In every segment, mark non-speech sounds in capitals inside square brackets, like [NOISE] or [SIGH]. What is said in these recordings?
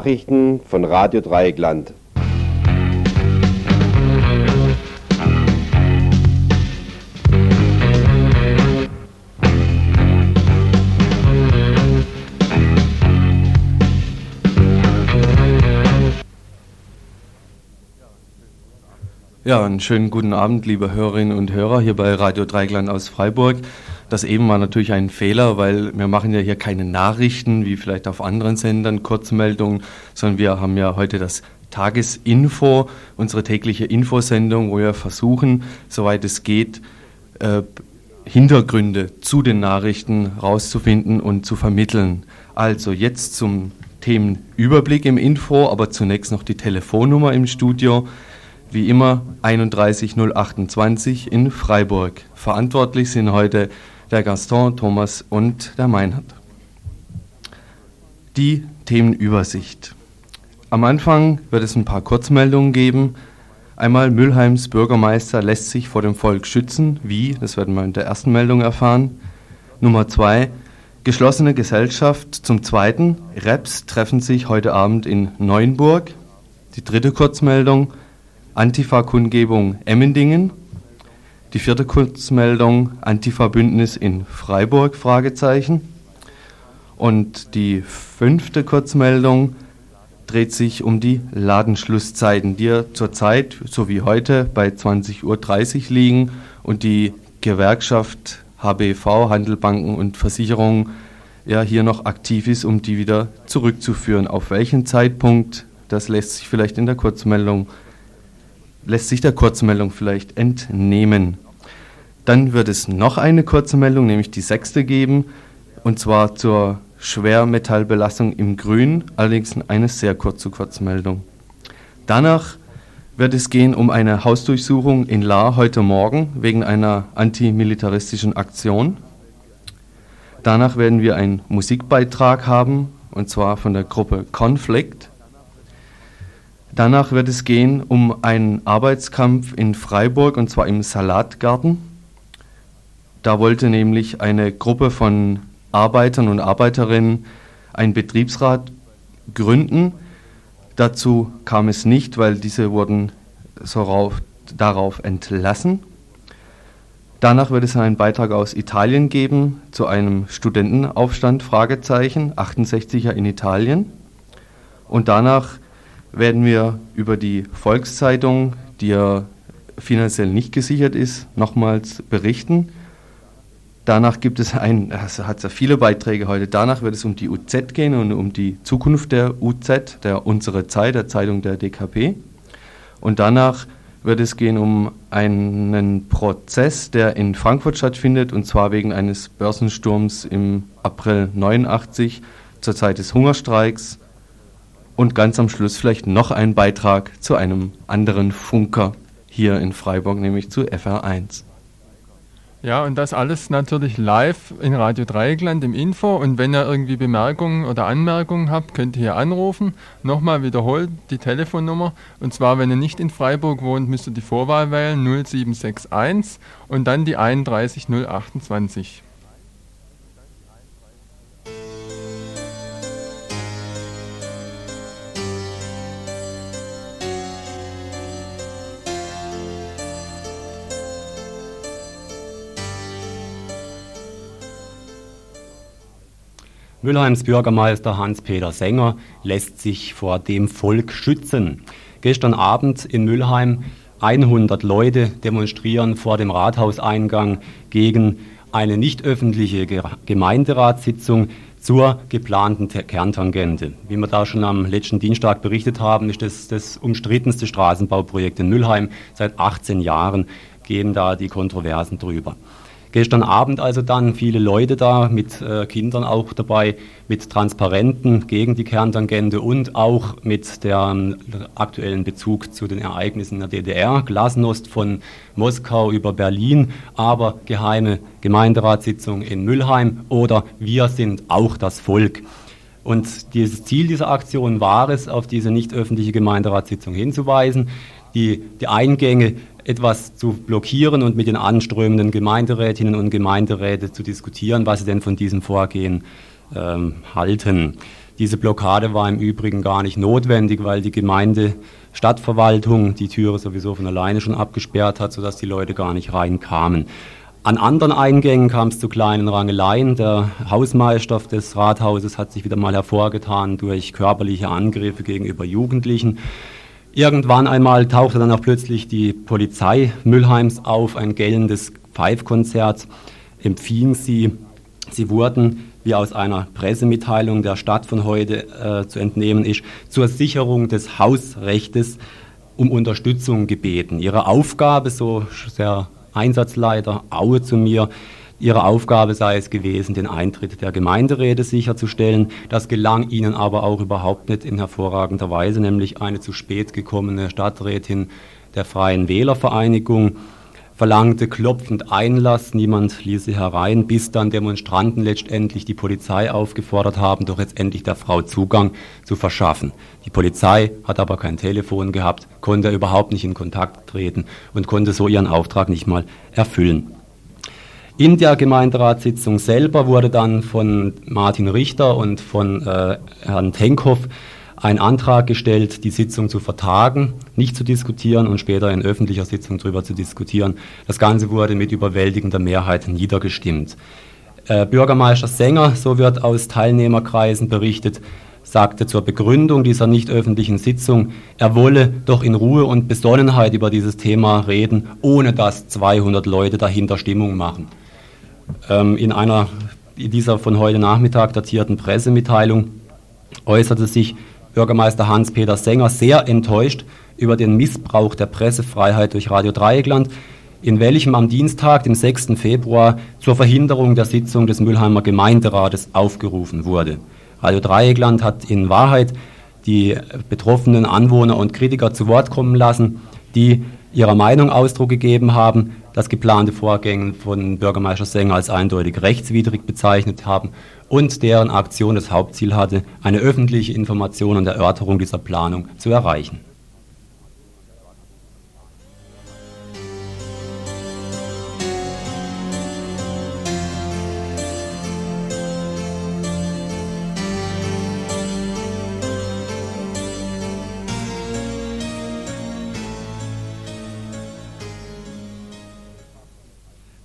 Nachrichten von Radio Dreieckland. Ja, einen schönen guten Abend, liebe Hörerinnen und Hörer hier bei Radio Dreigland aus Freiburg. Das eben war natürlich ein Fehler, weil wir machen ja hier keine Nachrichten, wie vielleicht auf anderen Sendern, Kurzmeldungen, sondern wir haben ja heute das Tagesinfo, unsere tägliche Infosendung, wo wir versuchen, soweit es geht, äh, Hintergründe zu den Nachrichten rauszufinden und zu vermitteln. Also jetzt zum Themenüberblick im Info, aber zunächst noch die Telefonnummer im Studio wie immer 31028 in Freiburg. Verantwortlich sind heute der Gaston, Thomas und der Meinhard. Die Themenübersicht. Am Anfang wird es ein paar Kurzmeldungen geben. Einmal Mülheims Bürgermeister lässt sich vor dem Volk schützen. Wie? Das werden wir in der ersten Meldung erfahren. Nummer zwei. Geschlossene Gesellschaft. Zum zweiten. Reps treffen sich heute Abend in Neuenburg. Die dritte Kurzmeldung. Antifa-Kundgebung Emmendingen. Die vierte Kurzmeldung Antifa-Bündnis in Freiburg? Fragezeichen. Und die fünfte Kurzmeldung dreht sich um die Ladenschlusszeiten, die zurzeit, so wie heute, bei 20.30 Uhr liegen und die Gewerkschaft HBV, Handel, Banken und Versicherungen, ja hier noch aktiv ist, um die wieder zurückzuführen. Auf welchen Zeitpunkt, das lässt sich vielleicht in der Kurzmeldung lässt sich der Kurzmeldung vielleicht entnehmen. Dann wird es noch eine kurze Meldung, nämlich die sechste geben, und zwar zur Schwermetallbelastung im Grün, allerdings eine sehr kurze Kurzmeldung. Danach wird es gehen um eine Hausdurchsuchung in La heute Morgen wegen einer antimilitaristischen Aktion. Danach werden wir einen Musikbeitrag haben, und zwar von der Gruppe Conflict. Danach wird es gehen um einen Arbeitskampf in Freiburg und zwar im Salatgarten. Da wollte nämlich eine Gruppe von Arbeitern und Arbeiterinnen einen Betriebsrat gründen. Dazu kam es nicht, weil diese wurden so darauf entlassen. Danach wird es einen Beitrag aus Italien geben zu einem Studentenaufstand, Fragezeichen, 68er in Italien. Und danach werden wir über die Volkszeitung, die ja finanziell nicht gesichert ist, nochmals berichten. Danach gibt es ein, es hat ja viele Beiträge heute, danach wird es um die UZ gehen und um die Zukunft der UZ, der Unsere Zeit, der Zeitung der DKP. Und danach wird es gehen um einen Prozess, der in Frankfurt stattfindet, und zwar wegen eines Börsensturms im April 89 zur Zeit des Hungerstreiks und ganz am Schluss vielleicht noch ein Beitrag zu einem anderen Funker hier in Freiburg, nämlich zu FR1. Ja, und das alles natürlich live in Radio Dreieckland im Info. Und wenn ihr irgendwie Bemerkungen oder Anmerkungen habt, könnt ihr hier anrufen. Nochmal wiederholt die Telefonnummer. Und zwar, wenn ihr nicht in Freiburg wohnt, müsst ihr die Vorwahl wählen 0761 und dann die 31028. Mülheims Bürgermeister Hans-Peter Sänger lässt sich vor dem Volk schützen. Gestern Abend in Mülheim 100 Leute demonstrieren vor dem Rathauseingang gegen eine nicht öffentliche Gemeinderatssitzung zur geplanten Kerntangente. Wie wir da schon am letzten Dienstag berichtet haben, ist das das umstrittenste Straßenbauprojekt in Mülheim. Seit 18 Jahren gehen da die Kontroversen drüber. Gestern Abend also dann viele Leute da, mit äh, Kindern auch dabei, mit Transparenten gegen die Kerntangente und auch mit dem aktuellen Bezug zu den Ereignissen der DDR. Glasnost von Moskau über Berlin, aber geheime Gemeinderatssitzung in Mülheim oder wir sind auch das Volk. Und dieses Ziel dieser Aktion war es, auf diese nicht öffentliche Gemeinderatssitzung hinzuweisen, die, die Eingänge etwas zu blockieren und mit den anströmenden Gemeinderätinnen und Gemeinderäten zu diskutieren, was sie denn von diesem Vorgehen ähm, halten. Diese Blockade war im Übrigen gar nicht notwendig, weil die Gemeinde Stadtverwaltung die Türe sowieso von alleine schon abgesperrt hat, sodass die Leute gar nicht reinkamen. An anderen Eingängen kam es zu kleinen Rangeleien. Der Hausmeister des Rathauses hat sich wieder mal hervorgetan durch körperliche Angriffe gegenüber Jugendlichen. Irgendwann einmal tauchte dann auch plötzlich die Polizei Müllheims auf, ein gellendes Pfeifkonzert empfing sie. Sie wurden, wie aus einer Pressemitteilung der Stadt von heute äh, zu entnehmen ist, zur Sicherung des Hausrechtes um Unterstützung gebeten. Ihre Aufgabe, so sehr Einsatzleiter Aue zu mir, Ihre Aufgabe sei es gewesen, den Eintritt der Gemeinderäte sicherzustellen. Das gelang ihnen aber auch überhaupt nicht in hervorragender Weise, nämlich eine zu spät gekommene Stadträtin der Freien Wählervereinigung verlangte klopfend Einlass, niemand ließ sie herein, bis dann Demonstranten letztendlich die Polizei aufgefordert haben, doch jetzt endlich der Frau Zugang zu verschaffen. Die Polizei hat aber kein Telefon gehabt, konnte überhaupt nicht in Kontakt treten und konnte so ihren Auftrag nicht mal erfüllen. In der Gemeinderatssitzung selber wurde dann von Martin Richter und von äh, Herrn Tenkhoff ein Antrag gestellt, die Sitzung zu vertagen, nicht zu diskutieren und später in öffentlicher Sitzung darüber zu diskutieren. Das Ganze wurde mit überwältigender Mehrheit niedergestimmt. Äh, Bürgermeister Sänger, so wird aus Teilnehmerkreisen berichtet, sagte zur Begründung dieser nicht öffentlichen Sitzung, er wolle doch in Ruhe und Besonnenheit über dieses Thema reden, ohne dass 200 Leute dahinter Stimmung machen. Ähm, in einer in dieser von heute Nachmittag datierten Pressemitteilung äußerte sich Bürgermeister Hans-Peter Sänger sehr enttäuscht über den Missbrauch der Pressefreiheit durch Radio Dreieckland, in welchem am Dienstag, dem 6. Februar, zur Verhinderung der Sitzung des Mülheimer Gemeinderates aufgerufen wurde. Radio Dreieckland hat in Wahrheit die betroffenen Anwohner und Kritiker zu Wort kommen lassen, die ihrer Meinung Ausdruck gegeben haben, das geplante Vorgänge von Bürgermeister Sänger als eindeutig rechtswidrig bezeichnet haben und deren Aktion das Hauptziel hatte, eine öffentliche Information und Erörterung dieser Planung zu erreichen.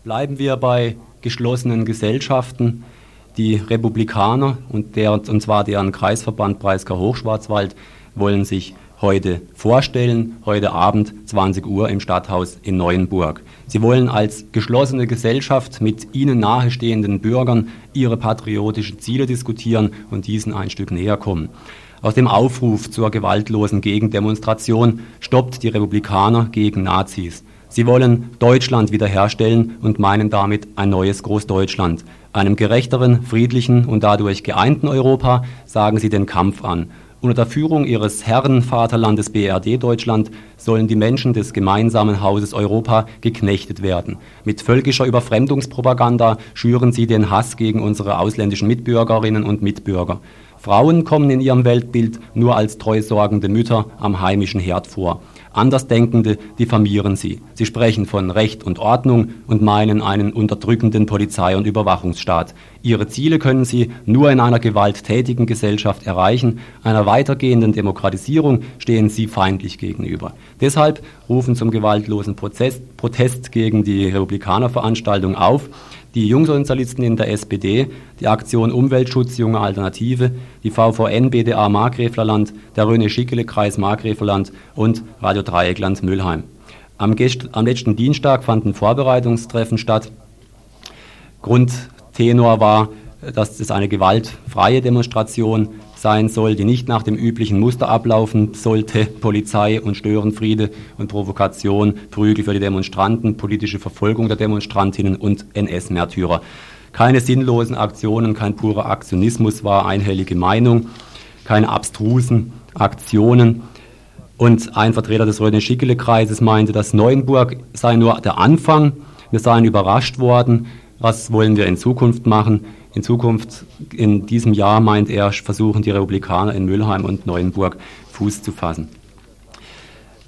Bleiben wir bei geschlossenen Gesellschaften. Die Republikaner und, der, und zwar deren Kreisverband Breisgau Hochschwarzwald wollen sich heute vorstellen, heute Abend 20 Uhr im Stadthaus in Neuenburg. Sie wollen als geschlossene Gesellschaft mit ihnen nahestehenden Bürgern ihre patriotischen Ziele diskutieren und diesen ein Stück näher kommen. Aus dem Aufruf zur gewaltlosen Gegendemonstration stoppt die Republikaner gegen Nazis. Sie wollen Deutschland wiederherstellen und meinen damit ein neues Großdeutschland. Einem gerechteren, friedlichen und dadurch geeinten Europa sagen sie den Kampf an. Unter der Führung ihres Herrenvaterlandes BRD Deutschland sollen die Menschen des gemeinsamen Hauses Europa geknechtet werden. Mit völkischer Überfremdungspropaganda schüren sie den Hass gegen unsere ausländischen Mitbürgerinnen und Mitbürger. Frauen kommen in ihrem Weltbild nur als treusorgende Mütter am heimischen Herd vor. Andersdenkende diffamieren sie. Sie sprechen von Recht und Ordnung und meinen einen unterdrückenden Polizei- und Überwachungsstaat. Ihre Ziele können sie nur in einer gewalttätigen Gesellschaft erreichen. Einer weitergehenden Demokratisierung stehen sie feindlich gegenüber. Deshalb rufen zum gewaltlosen Prozess, Protest gegen die Republikanerveranstaltung auf die Jungsozialisten in der SPD, die Aktion Umweltschutz Junge Alternative, die VVN BDA Markgräflerland, der Röne-Schickele-Kreis Markgräflerland und Radio Dreieckland Müllheim. Am, am letzten Dienstag fanden Vorbereitungstreffen statt. Grundtenor war, dass es eine gewaltfreie Demonstration sein soll, die nicht nach dem üblichen Muster ablaufen sollte. Polizei und Störenfriede und Provokation, Prügel für die Demonstranten, politische Verfolgung der Demonstrantinnen und NS-Märtyrer. Keine sinnlosen Aktionen, kein purer Aktionismus war einhellige Meinung, keine abstrusen Aktionen. Und ein Vertreter des Röne-Schickele-Kreises meinte, dass Neuenburg sei nur der Anfang. Wir seien überrascht worden. Was wollen wir in Zukunft machen? In Zukunft, in diesem Jahr, meint er, versuchen die Republikaner in Mülheim und Neuenburg Fuß zu fassen.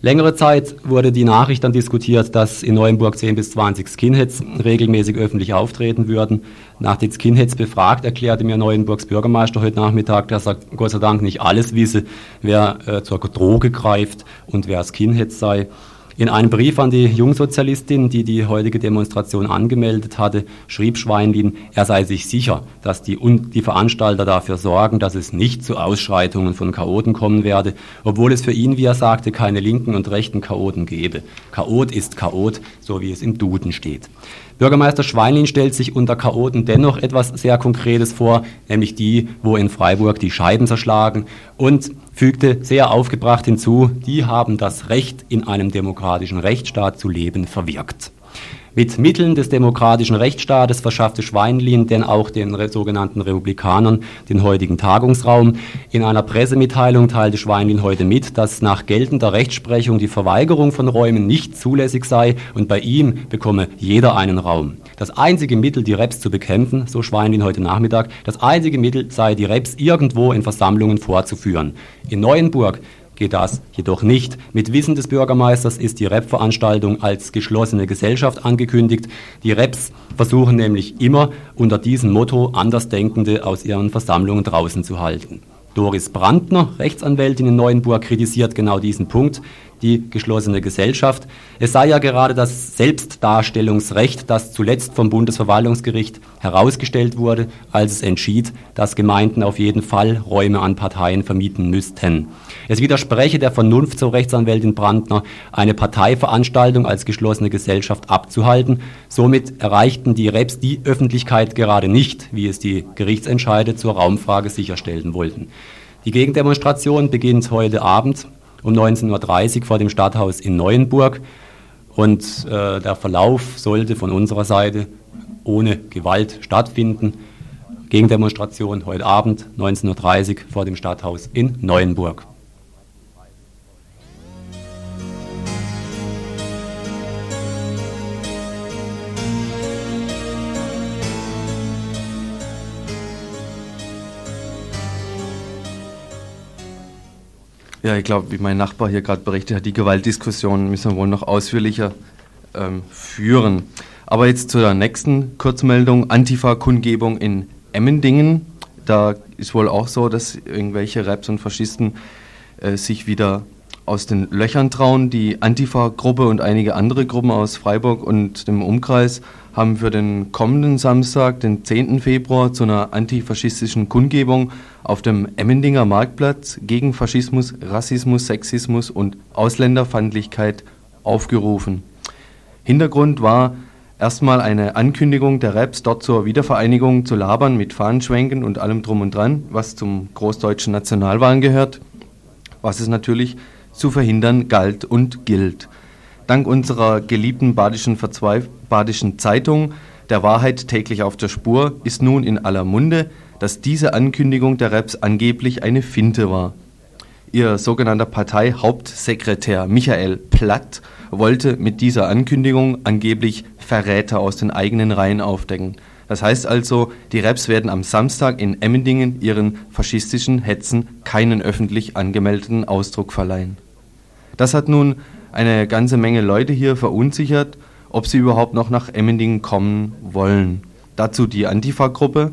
Längere Zeit wurde die Nachricht dann diskutiert, dass in Neuenburg 10 bis 20 Skinheads regelmäßig öffentlich auftreten würden. Nach den Skinheads befragt, erklärte mir Neuenburgs Bürgermeister heute Nachmittag, dass er Gott sei Dank nicht alles wisse, wer äh, zur Droge greift und wer Skinhead sei. In einem Brief an die Jungsozialistin, die die heutige Demonstration angemeldet hatte, schrieb Schweinlin, er sei sich sicher, dass die, die Veranstalter dafür sorgen, dass es nicht zu Ausschreitungen von Chaoten kommen werde, obwohl es für ihn, wie er sagte, keine linken und rechten Chaoten gebe. Chaot ist Chaot, so wie es im Duden steht. Bürgermeister Schweinlin stellt sich unter Chaoten dennoch etwas sehr Konkretes vor, nämlich die, wo in Freiburg die Scheiben zerschlagen und fügte sehr aufgebracht hinzu, die haben das Recht, in einem demokratischen Rechtsstaat zu leben, verwirkt. Mit Mitteln des demokratischen Rechtsstaates verschaffte Schweinlin denn auch den sogenannten Republikanern den heutigen Tagungsraum. In einer Pressemitteilung teilte Schweinlin heute mit, dass nach geltender Rechtsprechung die Verweigerung von Räumen nicht zulässig sei und bei ihm bekomme jeder einen Raum. Das einzige Mittel, die Reps zu bekämpfen, so Schweinlin heute Nachmittag, das einzige Mittel sei, die Reps irgendwo in Versammlungen vorzuführen. In Neuenburg geht das jedoch nicht. Mit Wissen des Bürgermeisters ist die REP-Veranstaltung als geschlossene Gesellschaft angekündigt. Die REPs versuchen nämlich immer unter diesem Motto Andersdenkende aus ihren Versammlungen draußen zu halten. Doris Brandner, Rechtsanwältin in Neuenburg, kritisiert genau diesen Punkt die geschlossene Gesellschaft. Es sei ja gerade das Selbstdarstellungsrecht, das zuletzt vom Bundesverwaltungsgericht herausgestellt wurde, als es entschied, dass Gemeinden auf jeden Fall Räume an Parteien vermieten müssten. Es widerspreche der Vernunft, so Rechtsanwältin Brandner, eine Parteiveranstaltung als geschlossene Gesellschaft abzuhalten. Somit erreichten die Reps die Öffentlichkeit gerade nicht, wie es die Gerichtsentscheide zur Raumfrage sicherstellen wollten. Die Gegendemonstration beginnt heute Abend um 19.30 Uhr vor dem Stadthaus in Neuenburg. Und äh, der Verlauf sollte von unserer Seite ohne Gewalt stattfinden. Gegendemonstration heute Abend 19.30 Uhr vor dem Stadthaus in Neuenburg. Ja, ich glaube, wie mein Nachbar hier gerade berichtet hat, die Gewaltdiskussion müssen wir wohl noch ausführlicher ähm, führen. Aber jetzt zu der nächsten Kurzmeldung, Antifa-Kundgebung in Emmendingen. Da ist wohl auch so, dass irgendwelche Raps und Faschisten äh, sich wieder aus den Löchern trauen. Die Antifa-Gruppe und einige andere Gruppen aus Freiburg und dem Umkreis haben für den kommenden Samstag, den 10. Februar, zu einer antifaschistischen Kundgebung auf dem Emmendinger Marktplatz gegen Faschismus, Rassismus, Sexismus und Ausländerfeindlichkeit aufgerufen. Hintergrund war erstmal eine Ankündigung der Raps, dort zur Wiedervereinigung zu labern mit Fahnenschwenken und allem drum und dran, was zum großdeutschen Nationalwahn gehört, was es natürlich zu verhindern galt und gilt. Dank unserer geliebten badischen, Verzweif badischen Zeitung Der Wahrheit täglich auf der Spur ist nun in aller Munde, dass diese Ankündigung der Reps angeblich eine Finte war. Ihr sogenannter Parteihauptsekretär Michael Platt wollte mit dieser Ankündigung angeblich Verräter aus den eigenen Reihen aufdecken. Das heißt also, die Reps werden am Samstag in Emmendingen ihren faschistischen Hetzen keinen öffentlich angemeldeten Ausdruck verleihen. Das hat nun eine ganze Menge Leute hier verunsichert, ob sie überhaupt noch nach Emmendingen kommen wollen. Dazu die Antifa-Gruppe.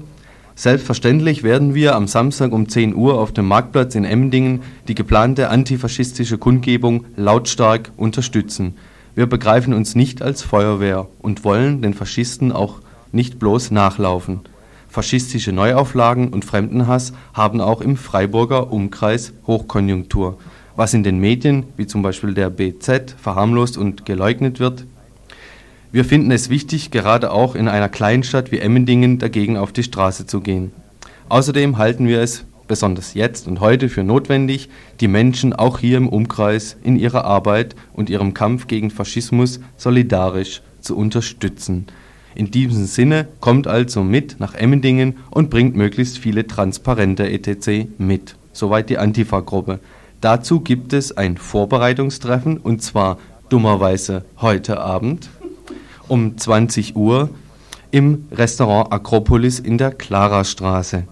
Selbstverständlich werden wir am Samstag um 10 Uhr auf dem Marktplatz in Emmendingen die geplante antifaschistische Kundgebung lautstark unterstützen. Wir begreifen uns nicht als Feuerwehr und wollen den Faschisten auch nicht bloß nachlaufen. Faschistische Neuauflagen und Fremdenhass haben auch im Freiburger Umkreis Hochkonjunktur was in den Medien, wie zum Beispiel der BZ, verharmlost und geleugnet wird. Wir finden es wichtig, gerade auch in einer Kleinstadt wie Emmendingen dagegen auf die Straße zu gehen. Außerdem halten wir es, besonders jetzt und heute, für notwendig, die Menschen auch hier im Umkreis in ihrer Arbeit und ihrem Kampf gegen Faschismus solidarisch zu unterstützen. In diesem Sinne kommt also mit nach Emmendingen und bringt möglichst viele Transparente etc. mit. Soweit die Antifa-Gruppe. Dazu gibt es ein Vorbereitungstreffen und zwar dummerweise heute Abend um 20 Uhr im Restaurant Akropolis in der Klarastraße.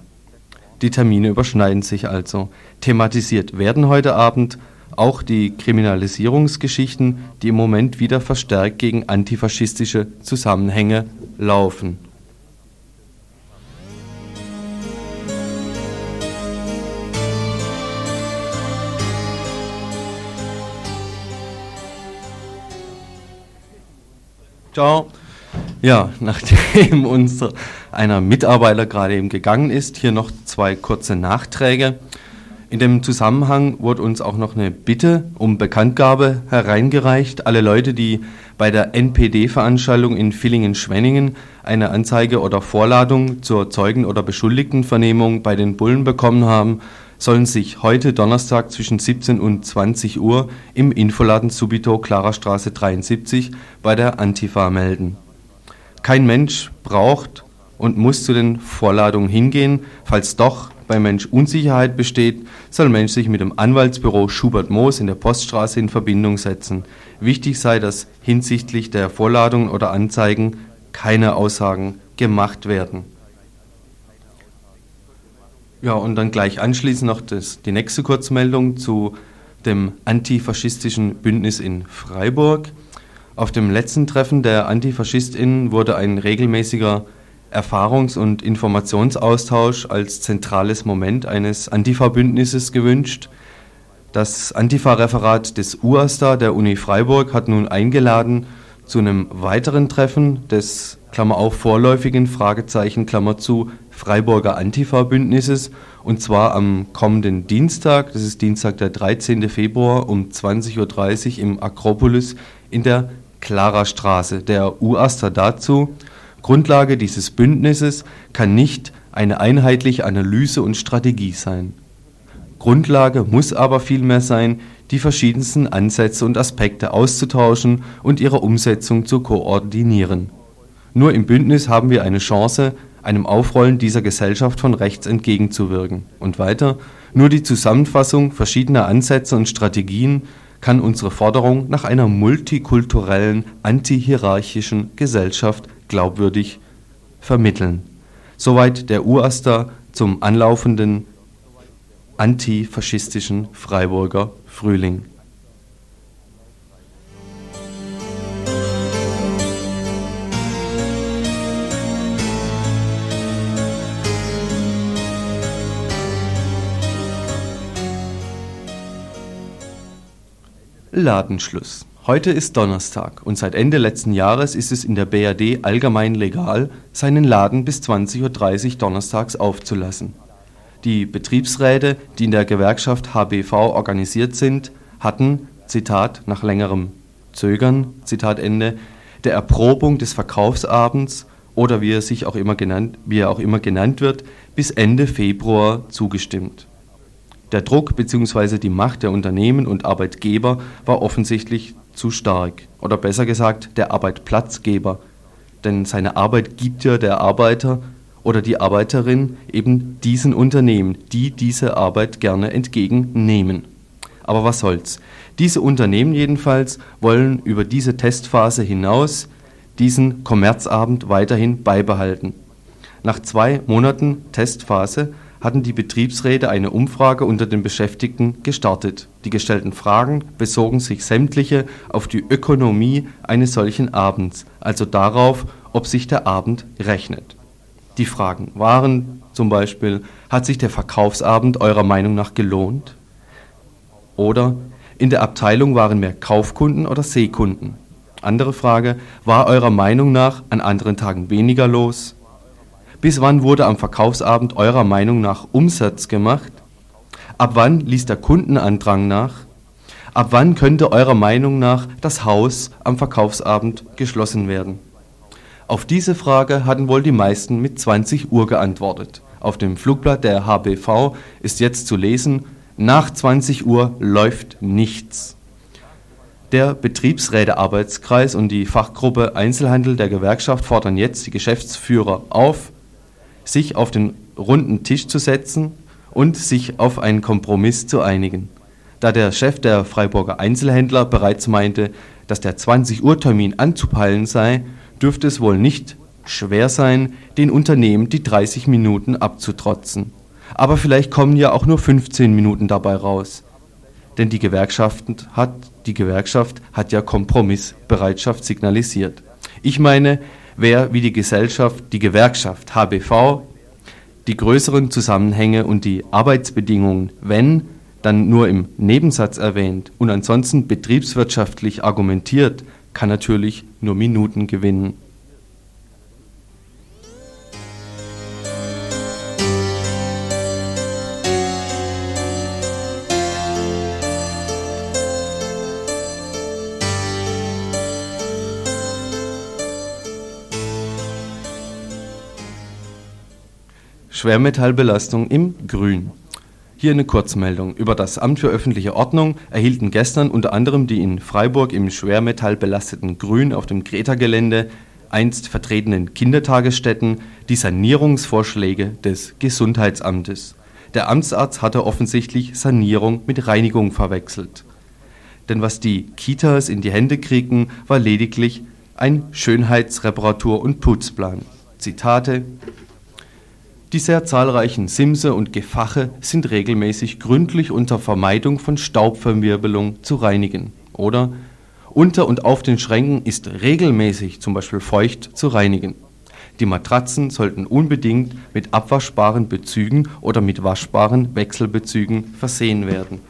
Die Termine überschneiden sich also. Thematisiert werden heute Abend auch die Kriminalisierungsgeschichten, die im Moment wieder verstärkt gegen antifaschistische Zusammenhänge laufen. Ciao. Ja, nachdem [LAUGHS] unser einer Mitarbeiter gerade eben gegangen ist, hier noch zwei kurze Nachträge. In dem Zusammenhang wurde uns auch noch eine Bitte um Bekanntgabe hereingereicht. Alle Leute, die bei der NPD-Veranstaltung in Villingen-Schwenningen eine Anzeige oder Vorladung zur Zeugen- oder Beschuldigtenvernehmung bei den Bullen bekommen haben, sollen sich heute Donnerstag zwischen 17 und 20 Uhr im Infoladen Subito Clara Straße 73 bei der Antifa melden. Kein Mensch braucht und muss zu den Vorladungen hingehen. Falls doch bei Mensch Unsicherheit besteht, soll Mensch sich mit dem Anwaltsbüro Schubert Moos in der Poststraße in Verbindung setzen. Wichtig sei, dass hinsichtlich der Vorladungen oder Anzeigen keine Aussagen gemacht werden. Ja, und dann gleich anschließend noch das, die nächste Kurzmeldung zu dem antifaschistischen Bündnis in Freiburg. Auf dem letzten Treffen der AntifaschistInnen wurde ein regelmäßiger Erfahrungs- und Informationsaustausch als zentrales Moment eines Antifa-Bündnisses gewünscht. Das Antifa-Referat des UASTA der Uni Freiburg hat nun eingeladen zu einem weiteren Treffen des Klammer auf vorläufigen Fragezeichen Klammer zu Freiburger Antifa-Bündnisses und zwar am kommenden Dienstag, das ist Dienstag der 13. Februar um 20.30 Uhr im Akropolis in der Clara Straße. Der UASTA dazu Grundlage dieses Bündnisses kann nicht eine einheitliche Analyse und Strategie sein. Grundlage muss aber vielmehr sein, die verschiedensten Ansätze und Aspekte auszutauschen und ihre Umsetzung zu koordinieren. Nur im Bündnis haben wir eine Chance, einem Aufrollen dieser Gesellschaft von rechts entgegenzuwirken. Und weiter, nur die Zusammenfassung verschiedener Ansätze und Strategien kann unsere Forderung nach einer multikulturellen, antihierarchischen Gesellschaft glaubwürdig vermitteln. Soweit der UASTA zum anlaufenden antifaschistischen Freiburger Frühling. Ladenschluss Heute ist Donnerstag und seit Ende letzten Jahres ist es in der BRD allgemein legal, seinen Laden bis 20.30 Uhr donnerstags aufzulassen. Die Betriebsräte, die in der Gewerkschaft HBV organisiert sind, hatten, Zitat, nach längerem Zögern, Zitat Ende, der Erprobung des Verkaufsabends oder wie er sich auch immer genannt, wie er auch immer genannt wird, bis Ende Februar zugestimmt. Der Druck bzw. die Macht der Unternehmen und Arbeitgeber war offensichtlich zu stark. Oder besser gesagt, der Arbeitplatzgeber. Denn seine Arbeit gibt ja der Arbeiter oder die Arbeiterin eben diesen Unternehmen, die diese Arbeit gerne entgegennehmen. Aber was soll's? Diese Unternehmen jedenfalls wollen über diese Testphase hinaus diesen Kommerzabend weiterhin beibehalten. Nach zwei Monaten Testphase hatten die Betriebsräte eine Umfrage unter den Beschäftigten gestartet. Die gestellten Fragen bezogen sich sämtliche auf die Ökonomie eines solchen Abends, also darauf, ob sich der Abend rechnet. Die Fragen waren zum Beispiel, hat sich der Verkaufsabend eurer Meinung nach gelohnt? Oder in der Abteilung waren mehr Kaufkunden oder Sehkunden? Andere Frage, war eurer Meinung nach an anderen Tagen weniger los? Bis wann wurde am Verkaufsabend eurer Meinung nach Umsatz gemacht? Ab wann ließ der Kundenandrang nach? Ab wann könnte eurer Meinung nach das Haus am Verkaufsabend geschlossen werden? Auf diese Frage hatten wohl die meisten mit 20 Uhr geantwortet. Auf dem Flugblatt der HBV ist jetzt zu lesen, nach 20 Uhr läuft nichts. Der Betriebsrätearbeitskreis und die Fachgruppe Einzelhandel der Gewerkschaft fordern jetzt die Geschäftsführer auf, sich auf den runden Tisch zu setzen und sich auf einen Kompromiss zu einigen. Da der Chef der Freiburger Einzelhändler bereits meinte, dass der 20-Uhr-Termin anzupeilen sei, dürfte es wohl nicht schwer sein, den Unternehmen die 30 Minuten abzutrotzen. Aber vielleicht kommen ja auch nur 15 Minuten dabei raus. denn die Gewerkschaft hat, die Gewerkschaft hat ja Kompromissbereitschaft signalisiert. Ich meine, wer wie die Gesellschaft, die Gewerkschaft HBV die größeren Zusammenhänge und die Arbeitsbedingungen, wenn, dann nur im Nebensatz erwähnt und ansonsten betriebswirtschaftlich argumentiert, kann natürlich nur Minuten gewinnen. Schwermetallbelastung im Grün. Hier eine Kurzmeldung. Über das Amt für öffentliche Ordnung erhielten gestern unter anderem die in Freiburg im schwermetallbelasteten Grün auf dem Greta-Gelände einst vertretenen Kindertagesstätten die Sanierungsvorschläge des Gesundheitsamtes. Der Amtsarzt hatte offensichtlich Sanierung mit Reinigung verwechselt. Denn was die Kitas in die Hände kriegten, war lediglich ein Schönheitsreparatur- und Putzplan. Zitate die sehr zahlreichen Simse und Gefache sind regelmäßig gründlich unter Vermeidung von Staubverwirbelung zu reinigen. Oder unter und auf den Schränken ist regelmäßig zum Beispiel feucht zu reinigen. Die Matratzen sollten unbedingt mit abwaschbaren Bezügen oder mit waschbaren Wechselbezügen versehen werden.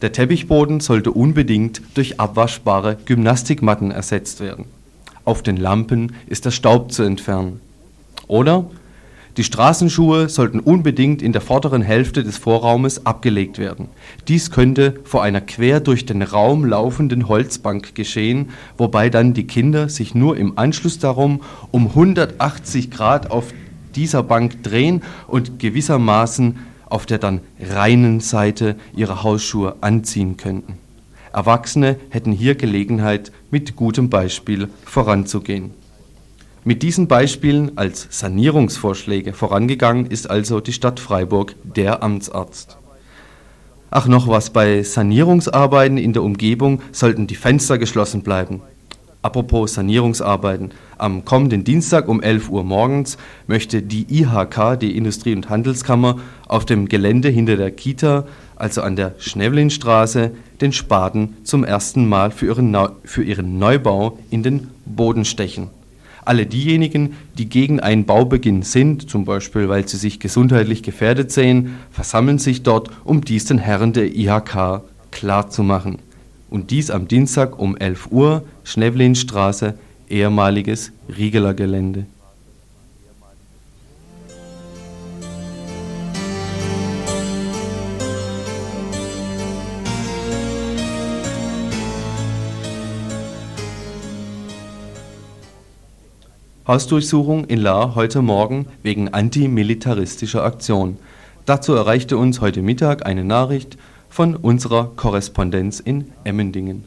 Der Teppichboden sollte unbedingt durch abwaschbare Gymnastikmatten ersetzt werden. Auf den Lampen ist der Staub zu entfernen. Oder die Straßenschuhe sollten unbedingt in der vorderen Hälfte des Vorraumes abgelegt werden. Dies könnte vor einer quer durch den Raum laufenden Holzbank geschehen, wobei dann die Kinder sich nur im Anschluss darum um 180 Grad auf dieser Bank drehen und gewissermaßen auf der dann reinen Seite ihre Hausschuhe anziehen könnten. Erwachsene hätten hier Gelegenheit, mit gutem Beispiel voranzugehen. Mit diesen Beispielen als Sanierungsvorschläge vorangegangen ist also die Stadt Freiburg, der Amtsarzt. Ach noch was, bei Sanierungsarbeiten in der Umgebung sollten die Fenster geschlossen bleiben. Apropos Sanierungsarbeiten. Am kommenden Dienstag um 11 Uhr morgens möchte die IHK, die Industrie- und Handelskammer, auf dem Gelände hinter der Kita, also an der Schnevlinstraße, den Spaten zum ersten Mal für ihren, für ihren Neubau in den Boden stechen. Alle diejenigen, die gegen einen Baubeginn sind, zum Beispiel weil sie sich gesundheitlich gefährdet sehen, versammeln sich dort, um dies den Herren der IHK klarzumachen. Und dies am Dienstag um 11 Uhr, Schnevlinstraße, ehemaliges Riegeler Gelände. Hausdurchsuchung in Lahr heute Morgen wegen antimilitaristischer Aktion. Dazu erreichte uns heute Mittag eine Nachricht von unserer Korrespondenz in Emmendingen.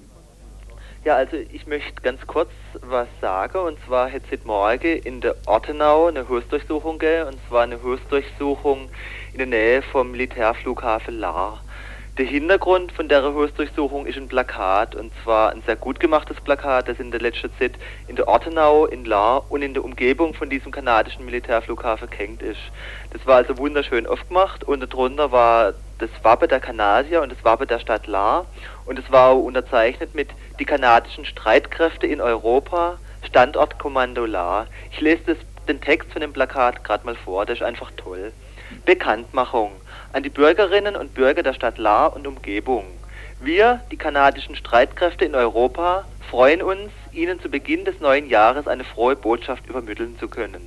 Ja, also ich möchte ganz kurz was sagen. Und zwar hat es Morgen in der Ortenau eine Hausdurchsuchung gegeben. Und zwar eine Hausdurchsuchung in der Nähe vom Militärflughafen Lahr. Der Hintergrund von der Hausdurchsuchung ist ein Plakat, und zwar ein sehr gut gemachtes Plakat, das in der letzten Zeit in der Ortenau, in Lahr und in der Umgebung von diesem kanadischen Militärflughafen gehängt ist. Das war also wunderschön aufgemacht und darunter war das Wappe der Kanadier und das Wappe der Stadt Lahr und es war unterzeichnet mit die kanadischen Streitkräfte in Europa, Standortkommando Lahr. Ich lese das, den Text von dem Plakat gerade mal vor, das ist einfach toll. Bekanntmachung an die Bürgerinnen und Bürger der Stadt Lahr und Umgebung. Wir, die kanadischen Streitkräfte in Europa, freuen uns, Ihnen zu Beginn des neuen Jahres eine frohe Botschaft übermitteln zu können.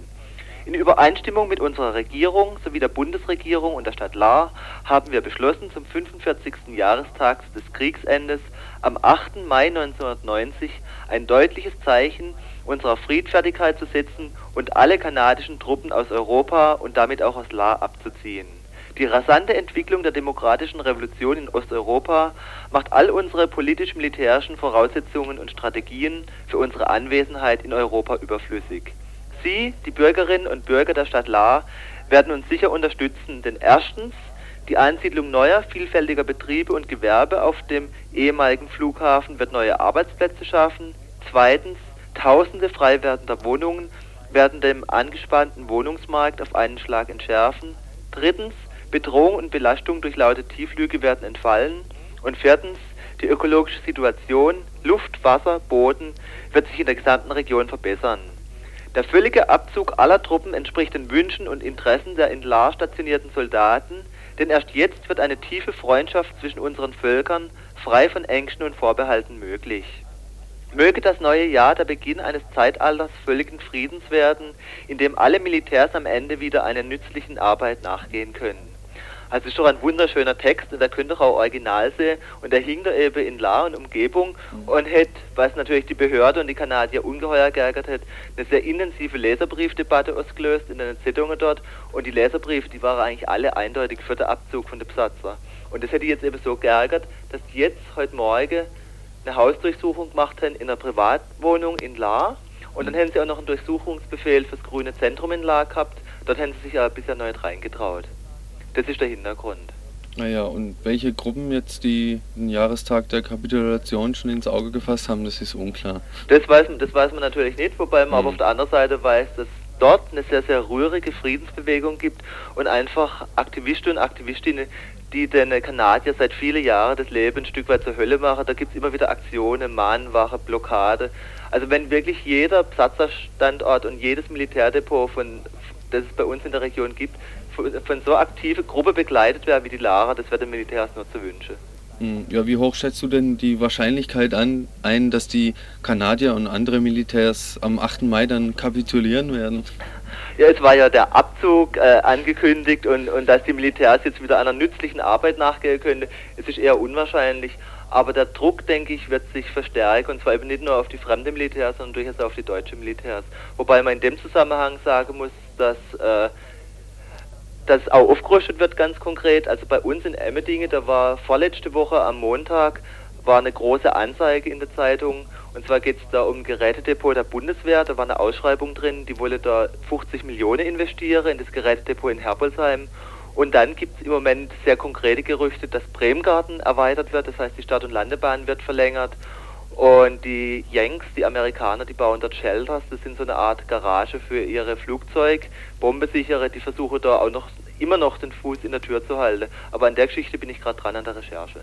In Übereinstimmung mit unserer Regierung sowie der Bundesregierung und der Stadt Lahr haben wir beschlossen, zum 45. Jahrestag des Kriegsendes am 8. Mai 1990 ein deutliches Zeichen unserer Friedfertigkeit zu setzen und alle kanadischen Truppen aus Europa und damit auch aus Lahr abzuziehen. Die rasante Entwicklung der demokratischen Revolution in Osteuropa macht all unsere politisch-militärischen Voraussetzungen und Strategien für unsere Anwesenheit in Europa überflüssig. Sie, die Bürgerinnen und Bürger der Stadt Lahr, werden uns sicher unterstützen, denn erstens die Ansiedlung neuer, vielfältiger Betriebe und Gewerbe auf dem ehemaligen Flughafen wird neue Arbeitsplätze schaffen. Zweitens, tausende frei werdender Wohnungen werden dem angespannten Wohnungsmarkt auf einen Schlag entschärfen. Drittens, Bedrohung und Belastung durch laute Tieflüge werden entfallen. Und viertens, die ökologische Situation, Luft, Wasser, Boden, wird sich in der gesamten Region verbessern. Der völlige Abzug aller Truppen entspricht den Wünschen und Interessen der in Lahr stationierten Soldaten, denn erst jetzt wird eine tiefe Freundschaft zwischen unseren Völkern, frei von Ängsten und Vorbehalten möglich. Möge das neue Jahr der Beginn eines Zeitalters völligen Friedens werden, in dem alle Militärs am Ende wieder einer nützlichen Arbeit nachgehen können. Also ist doch ein wunderschöner Text und da könnt ihr auch Original sehen und der hing da eben in La und Umgebung und hätte, was natürlich die Behörde und die Kanadier ungeheuer geärgert hat, eine sehr intensive Leserbriefdebatte ausgelöst in den Zeitungen dort und die Leserbriefe, die waren eigentlich alle eindeutig für den Abzug von den Besatzer. Und das hätte ich jetzt eben so geärgert, dass die jetzt heute Morgen eine Hausdurchsuchung gemacht haben in einer Privatwohnung in La und dann hätten sie auch noch einen Durchsuchungsbefehl fürs grüne Zentrum in La gehabt, dort hätten sie sich ja bisher neu reingetraut. Das ist der Hintergrund. Naja, und welche Gruppen jetzt die den Jahrestag der Kapitulation schon ins Auge gefasst haben, das ist unklar. Das weiß, das weiß man natürlich nicht, wobei man Mhm. aber auf der anderen Seite weiß, dass dort eine sehr, sehr rührige Friedensbewegung gibt und einfach Aktivisten und Aktivistinnen, die den Kanadier seit vielen Jahren das Leben ein Stück weit zur Hölle machen. Da gibt es immer wieder Aktionen, Mahnwache, Blockade. Also wenn wirklich jeder Besatzerstandort und jedes Militärdepot, von, das es bei uns in der Region gibt, von, so aktive Gruppe begleitet werden wie die Lara, das wäre den Militärs nur zu wünschen. Hm, Ja, wie hoch schätzt du denn die Wahrscheinlichkeit an, ein, dass die Kanadier und andere Militärs am 8. Mai dann kapitulieren werden? Ja, es war ja der Abzug äh, angekündigt und, und dass die Militärs jetzt wieder einer nützlichen Arbeit nachgehen können, es ist eher unwahrscheinlich. Aber der Druck, denke ich, wird sich verstärken und zwar eben nicht nur auf die fremden Militärs, sondern durchaus auf die deutschen Militärs. Wobei man in dem Zusammenhang sagen muss, dass äh, das auch aufgerüstet wird ganz konkret. Also bei uns in Emmendingen, da war vorletzte Woche am Montag, war eine große Anzeige in der Zeitung. Und zwar geht es da um Gerätedepot der Bundeswehr. Da war eine Ausschreibung drin, die wolle da 50 Millionen investieren in das Gerätedepot in Herbolzheim. Und dann gibt es im Moment sehr konkrete Gerüchte, dass Bremgarten erweitert wird. Das heißt, die Stadt- und Landebahn wird verlängert. Und die Yanks, die Amerikaner, die bauen dort Shelters. Das sind so eine Art Garage für ihre Flugzeug, Bombensichere. Die versuchen da auch noch immer noch den Fuß in der Tür zu halten. Aber an der Geschichte bin ich gerade dran an der Recherche.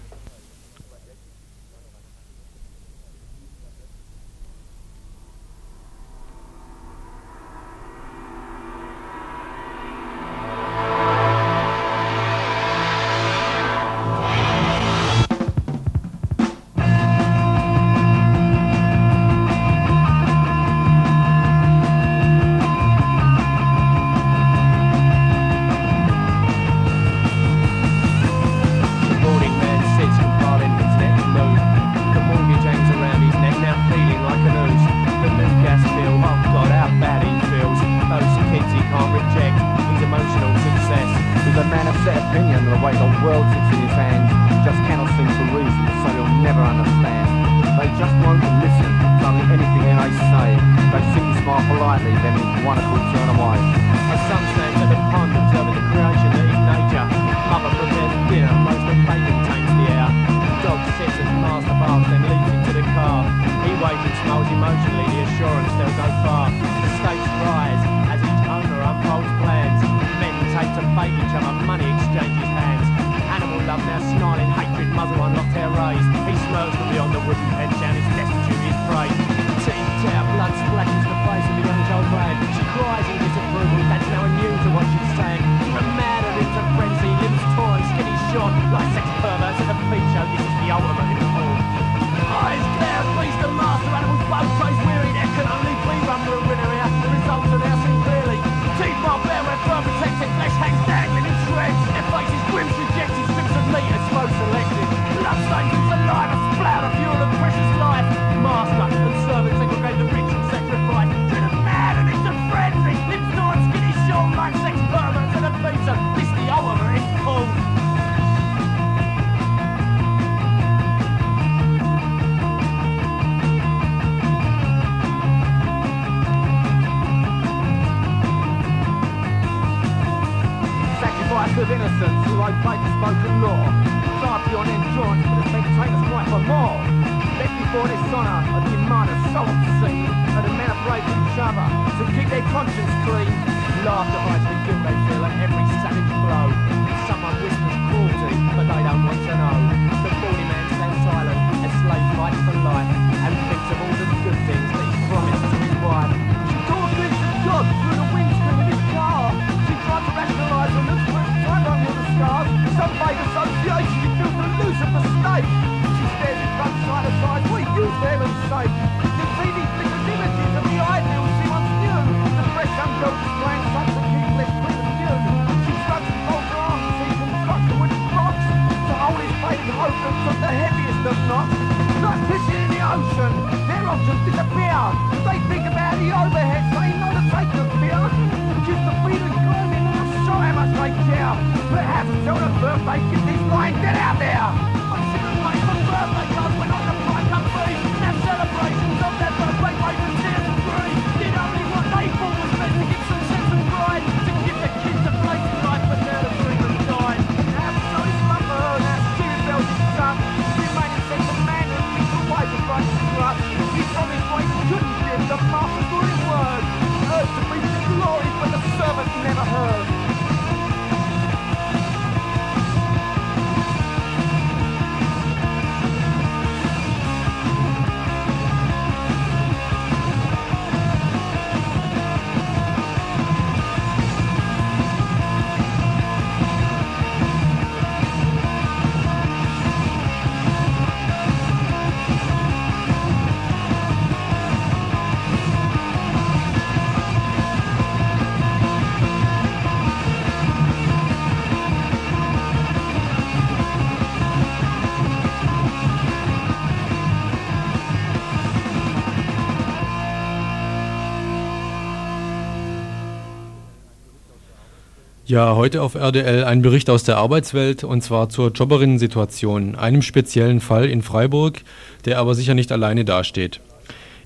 Ja, heute auf RDL ein Bericht aus der Arbeitswelt und zwar zur Jobberinnen-Situation, einem speziellen Fall in Freiburg, der aber sicher nicht alleine dasteht.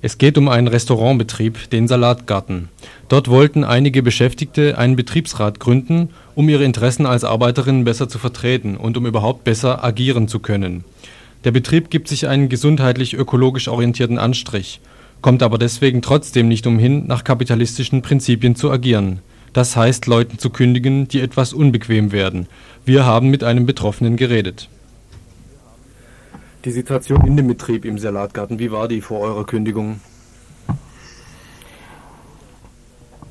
Es geht um einen Restaurantbetrieb, den Salatgarten. Dort wollten einige Beschäftigte einen Betriebsrat gründen, um ihre Interessen als Arbeiterinnen besser zu vertreten und um überhaupt besser agieren zu können. Der Betrieb gibt sich einen gesundheitlich-ökologisch orientierten Anstrich, kommt aber deswegen trotzdem nicht umhin, nach kapitalistischen Prinzipien zu agieren. Das heißt, Leuten zu kündigen, die etwas unbequem werden. Wir haben mit einem Betroffenen geredet. Die Situation in dem Betrieb im Salatgarten, wie war die vor eurer Kündigung?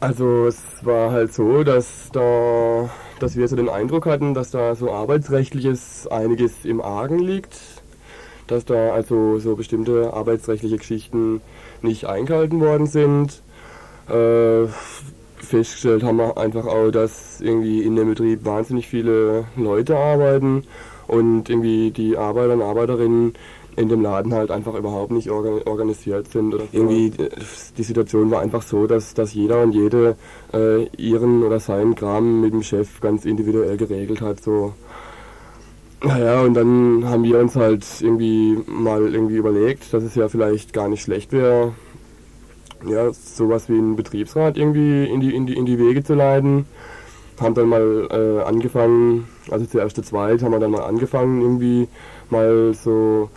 Also es war halt so, dass da, dass wir so den Eindruck hatten, dass da so arbeitsrechtliches einiges im Argen liegt, dass da also so bestimmte arbeitsrechtliche Geschichten nicht eingehalten worden sind. Äh, festgestellt haben wir einfach auch, dass irgendwie in dem Betrieb wahnsinnig viele Leute arbeiten und irgendwie die Arbeiter und Arbeiterinnen in dem Laden halt einfach überhaupt nicht organ organisiert sind. Oder irgendwie äh, die Situation war einfach so, dass, dass jeder und jede äh, ihren oder seinen Kram mit dem Chef ganz individuell geregelt hat. So. Naja, und dann haben wir uns halt irgendwie mal irgendwie überlegt, dass es ja vielleicht gar nicht schlecht wäre, ja, sowas wie einen Betriebsrat irgendwie in die, in die, in die Wege zu leiten. Haben dann mal äh, angefangen, also zuerst zu zweit, haben wir dann mal angefangen, irgendwie mal so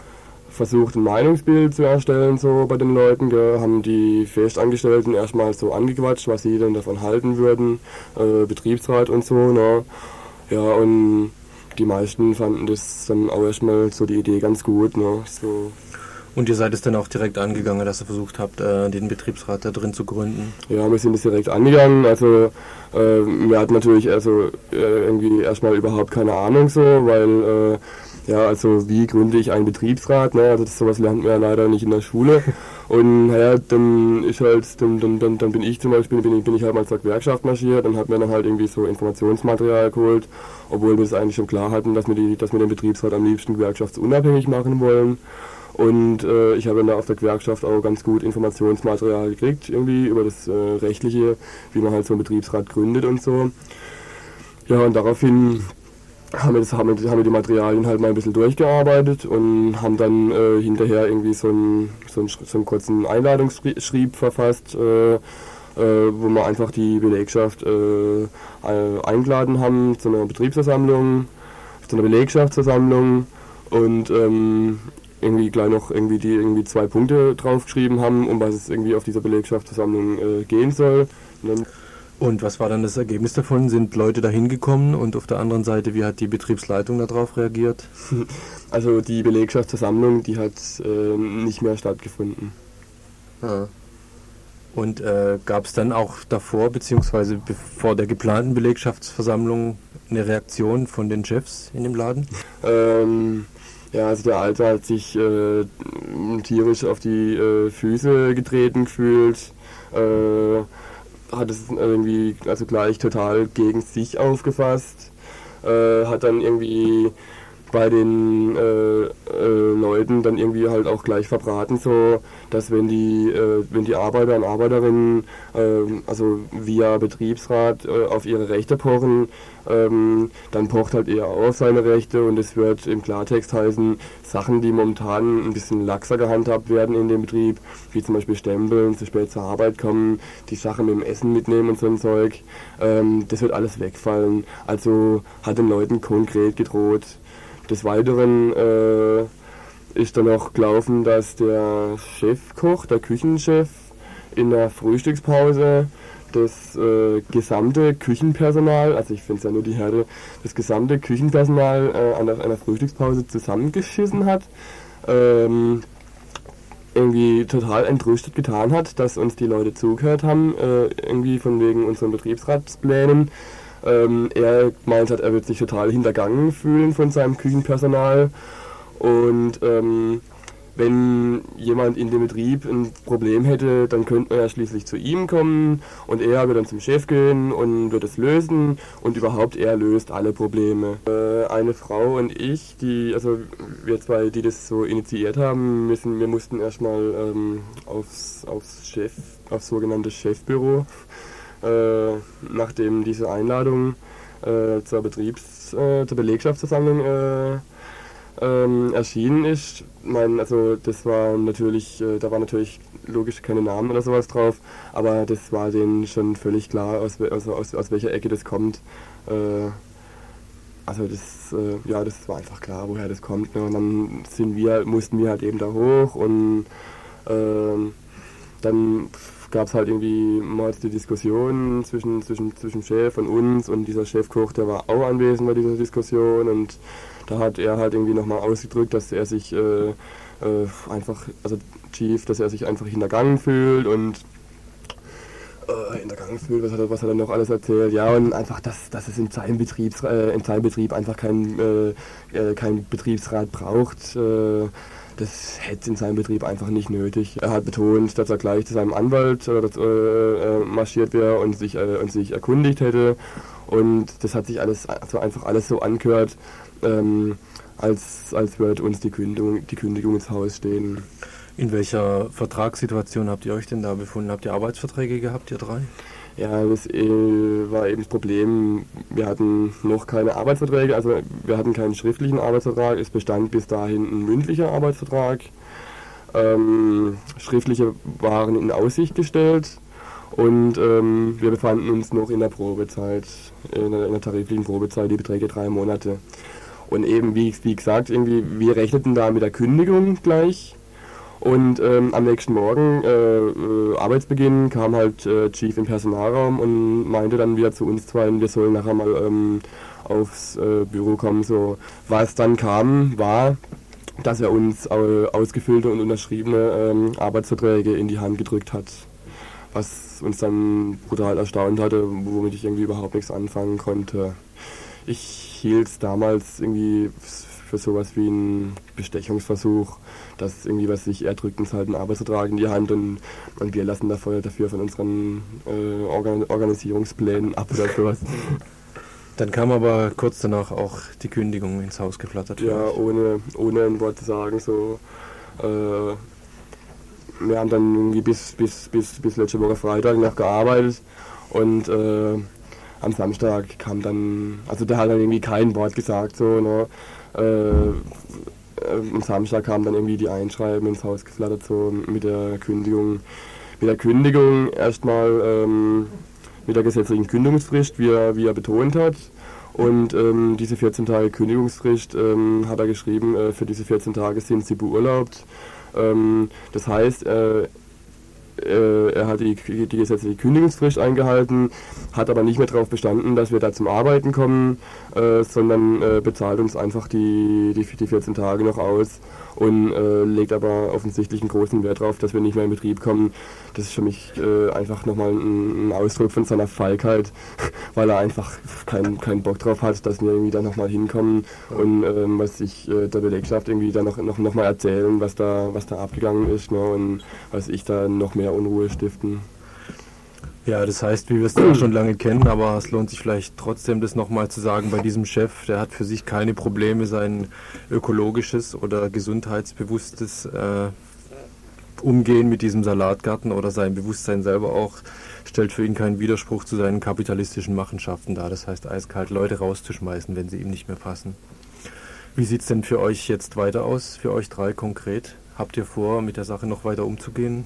versucht, ein Meinungsbild zu erstellen, so bei den Leuten, gell, haben die Festangestellten erstmal so angequatscht, was sie denn davon halten würden, äh, Betriebsrat und so, ne. Ja, und die meisten fanden das dann auch erstmal so die Idee ganz gut, ne, so und ihr seid es dann auch direkt angegangen, dass ihr versucht habt, äh, den Betriebsrat da drin zu gründen? Ja, wir sind es direkt angegangen. Also äh, wir hatten natürlich also äh, irgendwie erstmal überhaupt keine Ahnung so, weil ja, also wie gründe ich einen Betriebsrat? Ne? Also das, sowas lernt man ja leider nicht in der Schule. Und naja, dann ist halt, dann, dann, dann, dann bin ich zum Beispiel, bin ich, bin ich halt mal zur Gewerkschaft marschiert und habe mir dann halt irgendwie so Informationsmaterial geholt, obwohl wir es eigentlich schon klar hatten, dass wir, die, dass wir den Betriebsrat am liebsten gewerkschaftsunabhängig machen wollen. Und äh, ich habe dann auf der Gewerkschaft auch ganz gut Informationsmaterial gekriegt, irgendwie über das äh, Rechtliche, wie man halt so einen Betriebsrat gründet und so. Ja, und daraufhin haben wir, das, haben, haben wir die Materialien halt mal ein bisschen durchgearbeitet und haben dann äh, hinterher irgendwie so einen, so, einen, so einen kurzen Einladungsschrieb verfasst, äh, äh, wo wir einfach die Belegschaft äh, eingeladen haben zu einer Betriebsversammlung, zu einer Belegschaftsversammlung und ähm, irgendwie gleich noch irgendwie die irgendwie zwei Punkte draufgeschrieben haben, um was es irgendwie auf dieser Belegschaftsversammlung äh, gehen soll. Und, und, was war dann das Ergebnis davon? Sind Leute da hingekommen und auf der anderen Seite, wie hat die Betriebsleitung darauf reagiert? [LAUGHS] Also die Belegschaftsversammlung, die hat äh, nicht mehr stattgefunden. Ah. Und äh, gab es dann auch davor, beziehungsweise vor der geplanten Belegschaftsversammlung, eine Reaktion von den Chefs in dem Laden? Ähm, ja, also der Alte hat sich äh, tierisch auf die äh, Füße getreten gefühlt, äh, hat es irgendwie also gleich total gegen sich aufgefasst, äh, hat dann irgendwie bei den äh, äh, Leuten dann irgendwie halt auch gleich verbraten, so dass wenn die äh, wenn die Arbeiter und Arbeiterinnen ähm, also via Betriebsrat äh, auf ihre Rechte pochen, ähm, dann pocht halt er auf seine Rechte und es wird im Klartext heißen, Sachen, die momentan ein bisschen laxer gehandhabt werden in dem Betrieb, wie zum Beispiel Stempeln, zu spät zur Arbeit kommen, die Sachen mit dem Essen mitnehmen und so ein Zeug, ähm, das wird alles wegfallen. Also hat den Leuten konkret gedroht. Des Weiteren äh, ist dann auch gelaufen, dass der Chefkoch, der Küchenchef, in der Frühstückspause das äh, gesamte Küchenpersonal, also ich finde es ja nur die Herde, das gesamte Küchenpersonal äh, an einer Frühstückspause zusammengeschissen hat. Ähm, irgendwie total entrüstet getan hat, dass uns die Leute zugehört haben, äh, irgendwie von wegen unseren Betriebsratsplänen. Ähm, er meint hat, er wird sich total hintergangen fühlen von seinem Küchenpersonal und ähm, wenn jemand in dem Betrieb ein Problem hätte, dann könnte man ja schließlich zu ihm kommen und er wird dann zum Chef gehen und wird es lösen. Und überhaupt er löst alle Probleme. Äh, eine Frau und ich, die, also wir zwei, die das so initiiert haben, müssen, wir mussten erstmal ähm, aufs, aufs Chef, aufs sogenannte Chefbüro, äh, nachdem diese Einladung äh, zur Betriebs, äh, zur Belegschaftsversammlung äh, ähm, erschienen ist. Mein, also das war natürlich, äh, da war natürlich logisch keine Namen oder sowas drauf, aber das war denen schon völlig klar, aus, also aus, aus welcher Ecke das kommt. Also das, ja, das war einfach klar, woher das kommt. Ne? Und dann sind wir, mussten wir halt eben da hoch und ähm, dann gab es halt irgendwie mal die Diskussion zwischen, zwischen, zwischen Chef und uns und dieser Chefkoch, der war auch anwesend bei dieser Diskussion und da hat er halt irgendwie nochmal ausgedrückt, dass er sich äh, äh, einfach, also Chief, dass er sich einfach hintergangen fühlt und äh, hintergangen fühlt, was hat, er, was hat er noch alles erzählt, ja und einfach, dass, dass es in seinem, Betriebs, äh, in seinem Betrieb einfach kein, äh, äh, kein Betriebsrat braucht. Das hätte in seinem Betrieb einfach nicht nötig. Er hat betont, dass er gleich zu seinem Anwalt äh, das, äh, äh, marschiert wäre und sich, äh, und sich erkundigt hätte. Und das hat sich alles also einfach alles so angehört, ähm, als, als würde uns die Kündigung, die Kündigung ins Haus stehen. In welcher Vertragssituation habt ihr euch denn da befunden? Habt ihr Arbeitsverträge gehabt, ihr drei? Ja, das äh, war eben das Problem. Wir hatten noch keine Arbeitsverträge, also wir hatten keinen schriftlichen Arbeitsvertrag. Es bestand bis dahin ein mündlicher Arbeitsvertrag. Ähm, schriftliche waren in Aussicht gestellt und ähm, wir befanden uns noch in der Probezeit, in der, in der tariflichen Probezeit, die beträgt drei Monate. Und eben, wie, wie gesagt, irgendwie, wir rechneten da mit der Kündigung gleich. Und ähm, am nächsten Morgen, äh, äh, Arbeitsbeginn, kam halt äh, Chief im Personalraum und meinte dann wieder zu uns zwei, wir sollen nachher mal ähm, aufs äh, Büro kommen. So, was dann kam, war, dass er uns äh, ausgefüllte und unterschriebene ähm, Arbeitsverträge in die Hand gedrückt hat. Was uns dann brutal erstaunt hatte, womit ich irgendwie überhaupt nichts anfangen konnte. Ich hielt es damals irgendwie für sowas wie einen Bestechungsversuch, dass irgendwie was sich, er drückt uns halt einen Arbeitsvertrag in die Hand und, und wir lassen dafür, dafür von unseren äh, Organ Organisierungsplänen ab oder sowas. Dann kam aber kurz danach auch die Kündigung ins Haus geflattert. Ja, ohne, ohne ein Wort zu sagen, so. Äh, wir haben dann irgendwie bis, bis, bis, bis letzte Woche Freitag noch gearbeitet und äh, am Samstag kam dann, also der hat dann irgendwie kein Wort gesagt, so, ne. Äh, äh, am Samstag kam dann irgendwie die Einschreiben ins Haus geflattert, so mit der Kündigung. Mit der Kündigung erstmal ähm, mit der gesetzlichen Kündigungsfrist, wie er, wie er betont hat. Und ähm, diese 14 Tage Kündigungsfrist ähm, hat er geschrieben, äh, für diese 14 Tage sind sie beurlaubt. Ähm, das heißt, äh, äh, er hat die, die gesetzliche Kündigungsfrist eingehalten, hat aber nicht mehr darauf bestanden, dass wir da zum Arbeiten kommen, äh, sondern äh, bezahlt uns einfach die, die, die 14 Tage noch aus und äh, legt aber offensichtlich einen großen Wert darauf, dass wir nicht mehr in Betrieb kommen. Das ist für mich äh, einfach nochmal ein, ein Ausdruck von seiner Feigheit, [LAUGHS] weil er einfach keinen keinen Bock drauf hat, dass wir irgendwie da nochmal hinkommen und ähm, was ich äh, der Belegschaft irgendwie dann noch, noch, noch erzählen, was da, was da abgegangen ist ne, und was ich da noch mehr Unruhe stiften. Ja, das heißt, wie wir es ja schon lange kennen, aber es lohnt sich vielleicht trotzdem, das nochmal zu sagen bei diesem Chef, der hat für sich keine Probleme, sein ökologisches oder gesundheitsbewusstes äh, Umgehen mit diesem Salatgarten oder sein Bewusstsein selber auch stellt für ihn keinen Widerspruch zu seinen kapitalistischen Machenschaften dar. Das heißt, eiskalt Leute rauszuschmeißen, wenn sie ihm nicht mehr passen. Wie sieht es denn für euch jetzt weiter aus, für euch drei konkret? Habt ihr vor, mit der Sache noch weiter umzugehen?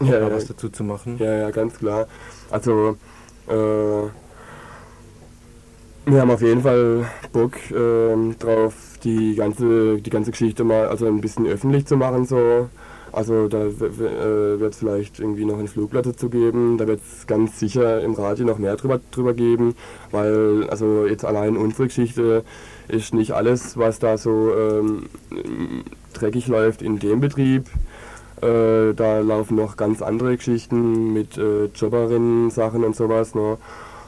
Ja, Oder ja. was dazu zu machen? Ja, ja, ganz klar. Also, äh, wir haben auf jeden Fall Bock ähm, drauf, die ganze, die ganze Geschichte mal also ein bisschen öffentlich zu machen. So. Also da wird es vielleicht irgendwie noch einen Flugblatt dazu geben, da wird es ganz sicher im Radio noch mehr drüber, drüber geben, weil also jetzt allein unsere Geschichte ist nicht alles, was da so ähm, dreckig läuft in dem Betrieb. Äh, da laufen noch ganz andere Geschichten mit äh, Jobberinnen-Sachen und sowas. Ne?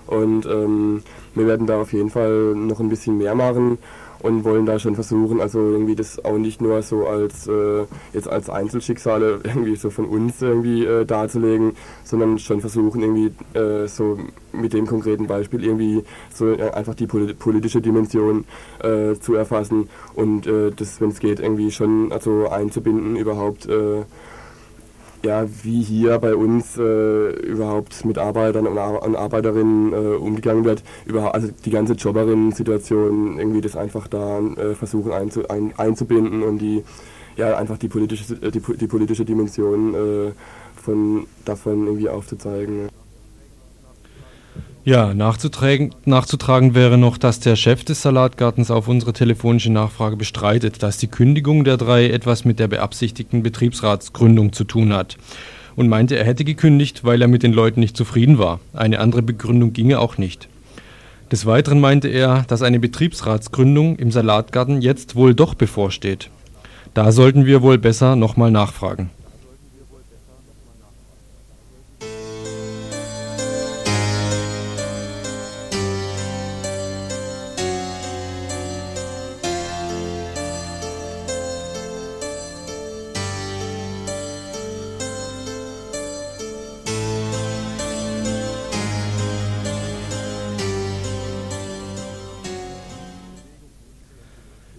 Und ähm, wir werden da auf jeden Fall noch ein bisschen mehr machen und wollen da schon versuchen, also irgendwie das auch nicht nur so als äh, jetzt als Einzelschicksale [LAUGHS] irgendwie so von uns irgendwie äh, darzulegen, sondern schon versuchen irgendwie äh, so mit dem konkreten Beispiel irgendwie so äh, einfach die poli politische Dimension äh, zu erfassen und äh, das, wenn es geht, irgendwie schon also einzubinden überhaupt ja, wie hier bei uns äh, überhaupt mit Arbeitern und, Ar und Arbeiterinnen äh, umgegangen wird, über, also die ganze Jobberinnen-Situation, irgendwie das einfach da äh, versuchen einzu, ein, einzubinden und die, ja, einfach die politische, die, die politische Dimension äh, von, davon irgendwie aufzuzeigen. Ja, nachzutragen, nachzutragen wäre noch, dass der Chef des Salatgartens auf unsere telefonische Nachfrage bestreitet, dass die Kündigung der drei etwas mit der beabsichtigten Betriebsratsgründung zu tun hat und meinte, er hätte gekündigt, weil er mit den Leuten nicht zufrieden war. Eine andere Begründung ginge auch nicht. Des Weiteren meinte er, dass eine Betriebsratsgründung im Salatgarten jetzt wohl doch bevorsteht. Da sollten wir wohl besser nochmal nachfragen.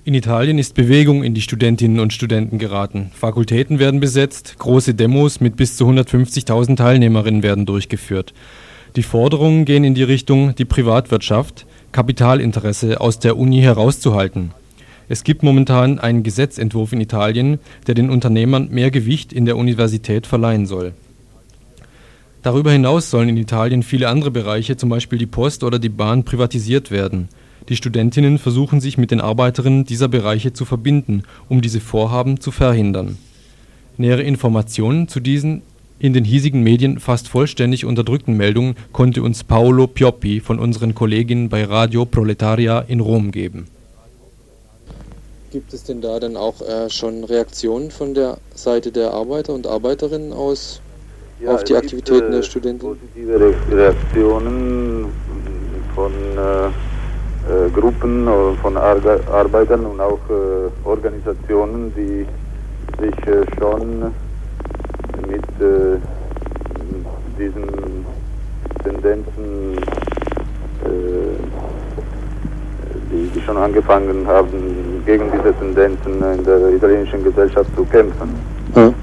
In Italien ist Bewegung in die Studentinnen und Studenten geraten. Fakultäten werden besetzt, große Demos mit bis zu 150.000 Teilnehmerinnen werden durchgeführt. Die Forderungen gehen in die Richtung, die Privatwirtschaft, Kapitalinteresse aus der Uni herauszuhalten. Es gibt momentan einen Gesetzentwurf in Italien, der den Unternehmern mehr Gewicht in der Universität verleihen soll. Darüber hinaus sollen in Italien viele andere Bereiche, zum Beispiel die Post oder die Bahn, privatisiert werden. Die Studentinnen versuchen sich mit den Arbeiterinnen dieser Bereiche zu verbinden, um diese Vorhaben zu verhindern. Nähere Informationen zu diesen in den hiesigen Medien fast vollständig unterdrückten Meldungen konnte uns Paolo Pioppi von unseren Kolleginnen bei Radio Proletaria in Rom geben. Gibt es denn da dann auch äh, schon Reaktionen von der Seite der Arbeiter und Arbeiterinnen aus Ja, auf die Aktivitäten gibt, äh, der Studenten? Positive Re- Reaktionen von äh, Gruppen äh, von Arge Arbeitern und auch äh, Organisationen, die sich äh, schon mit äh, diesen Tendenzen, äh, die, die schon angefangen haben, gegen diese Tendenzen in der italienischen Gesellschaft zu kämpfen. Ja.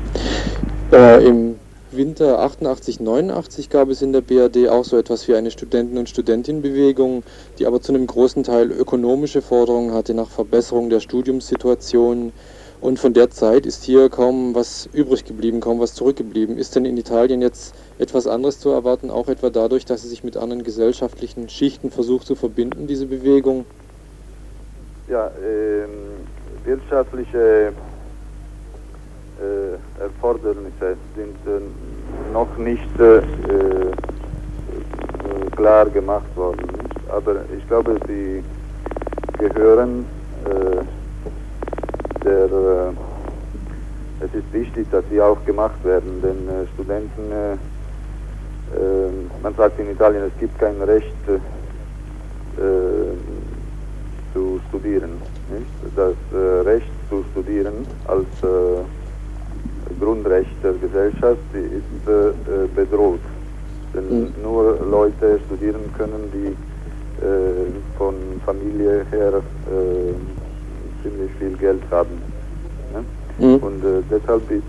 Äh, Im Winter 88, 89 gab es in der BRD auch so etwas wie eine Studenten- und Studentinnenbewegung, die aber zu einem großen Teil ökonomische Forderungen hatte nach Verbesserung der Studiumssituation. Und von der Zeit ist hier kaum was übrig geblieben, kaum was zurückgeblieben. Ist denn in Italien jetzt etwas anderes zu erwarten, auch etwa dadurch, dass sie sich mit anderen gesellschaftlichen Schichten versucht zu verbinden, diese Bewegung? Ja, ähm, wirtschaftliche Erfordernisse sind äh, noch nicht äh, äh, klar gemacht worden. Aber ich glaube, sie gehören äh, der. Äh, es ist wichtig, dass sie auch gemacht werden, denn äh, Studenten, äh, äh, man sagt in Italien, es gibt kein Recht äh, zu studieren. Nicht? Das äh, Recht zu studieren als äh, Grundrecht der Gesellschaft ist äh, äh, bedroht. Denn nur Leute studieren können, die äh, von Familie her äh, ziemlich viel Geld haben. Ne? Mhm. Und deshalb ist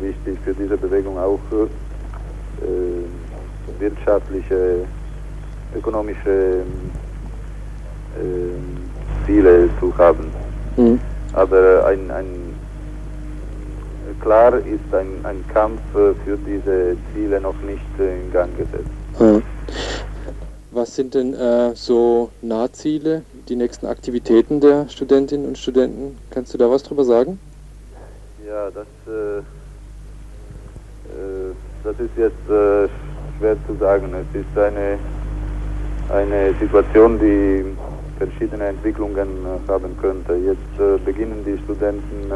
wichtig für diese Bewegung auch wirtschaftliche, ökonomische Ziele zu haben. Mhm. Aber ein, ein klar ist ein, ein Kampf äh, für diese Ziele noch nicht äh, in Gang gesetzt. Ja. Was sind denn äh, so Nahziele, die nächsten Aktivitäten der Studentinnen und Studenten? Kannst du da was drüber sagen? Ja, das, äh, äh, das ist jetzt äh, schwer zu sagen. Es ist eine, eine Situation, die verschiedene Entwicklungen haben könnte. Jetzt beginnen die Studenten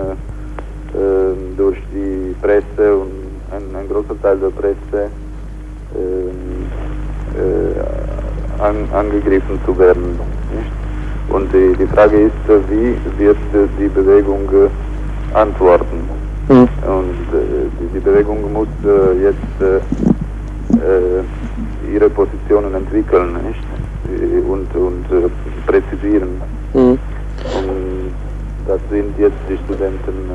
durch die Presse und ein, ein großer Teil der Presse ähm, äh, an, angegriffen zu werden. Nicht? Und die, die Frage ist, wie wird die Bewegung äh, antworten? Mhm. Und äh, die, die Bewegung muss jetzt ihre Positionen entwickeln nicht? Und, und präzisieren. Mhm. Und das sind jetzt die Studenten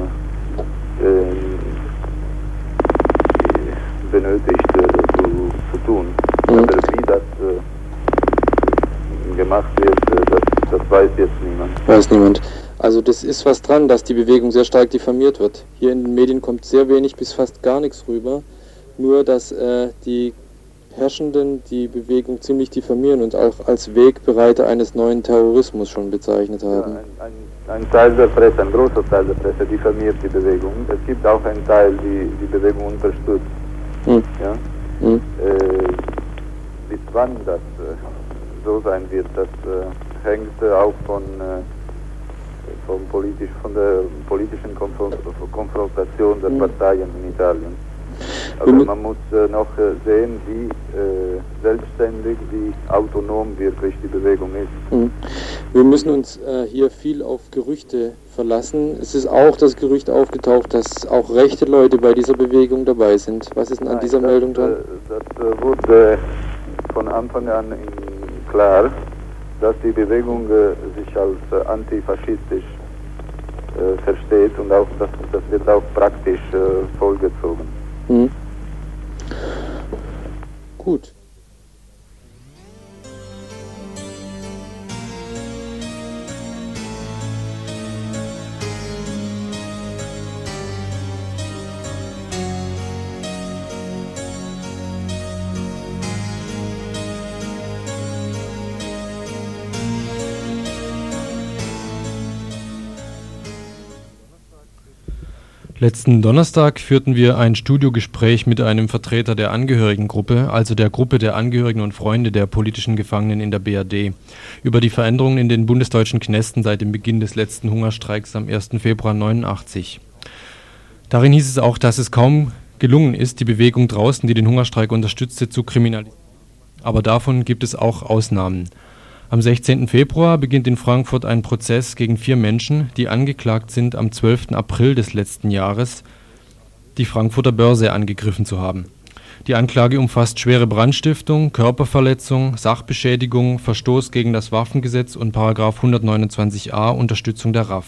benötigt äh, zu, zu tun. Mhm. Aber wie das äh, gemacht wird, äh, das, das weiß jetzt niemand. Weiß niemand. Also das ist was dran, dass die Bewegung sehr stark diffamiert wird. Hier in den Medien kommt sehr wenig bis fast gar nichts rüber. Nur, dass äh, die Herrschenden die Bewegung ziemlich diffamieren und auch als Wegbereiter eines neuen Terrorismus schon bezeichnet haben. Ein, ein Teil der Presse, ein großer Teil der Presse diffamiert die Bewegung. Es gibt auch einen Teil, die die Bewegung unterstützt. Mhm. Ja? Mhm. Äh, bis wann das äh, so sein wird, das äh, hängt äh, auch von, äh, vom politisch, von der politischen Konfron Konfrontation der Mhm. Parteien in Italien. Aber mu- man muss äh, noch äh, sehen, wie äh, selbstständig, wie autonom wirklich die Bewegung ist. Mhm. Wir müssen uns äh, hier viel auf Gerüchte verlassen. Es ist auch das Gerücht aufgetaucht, dass auch rechte Leute bei dieser Bewegung dabei sind. Was ist denn an Nein, dieser das, Meldung dran? äh, Das äh, wurde von Anfang an klar, dass die Bewegung sich als antifaschistisch versteht und auch das, das wird auch praktisch vollgezogen. Mhm. Gut. Letzten Donnerstag führten wir ein Studiogespräch mit einem Vertreter der Angehörigengruppe, also der Gruppe der Angehörigen und Freunde der politischen Gefangenen in der BRD, über die Veränderungen in den bundesdeutschen Knästen seit dem Beginn des letzten Hungerstreiks am 1. Februar 89. Darin hieß es auch, dass es kaum gelungen ist, die Bewegung draußen, die den Hungerstreik unterstützte, zu kriminalisieren. Aber davon gibt es auch Ausnahmen. Am 16. Februar beginnt in Frankfurt ein Prozess gegen vier Menschen, die angeklagt sind, am 12. April des letzten Jahres die Frankfurter Börse angegriffen zu haben. Die Anklage umfasst schwere Brandstiftung, Körperverletzung, Sachbeschädigung, Verstoß gegen das Waffengesetz und § 129a Unterstützung der RAF.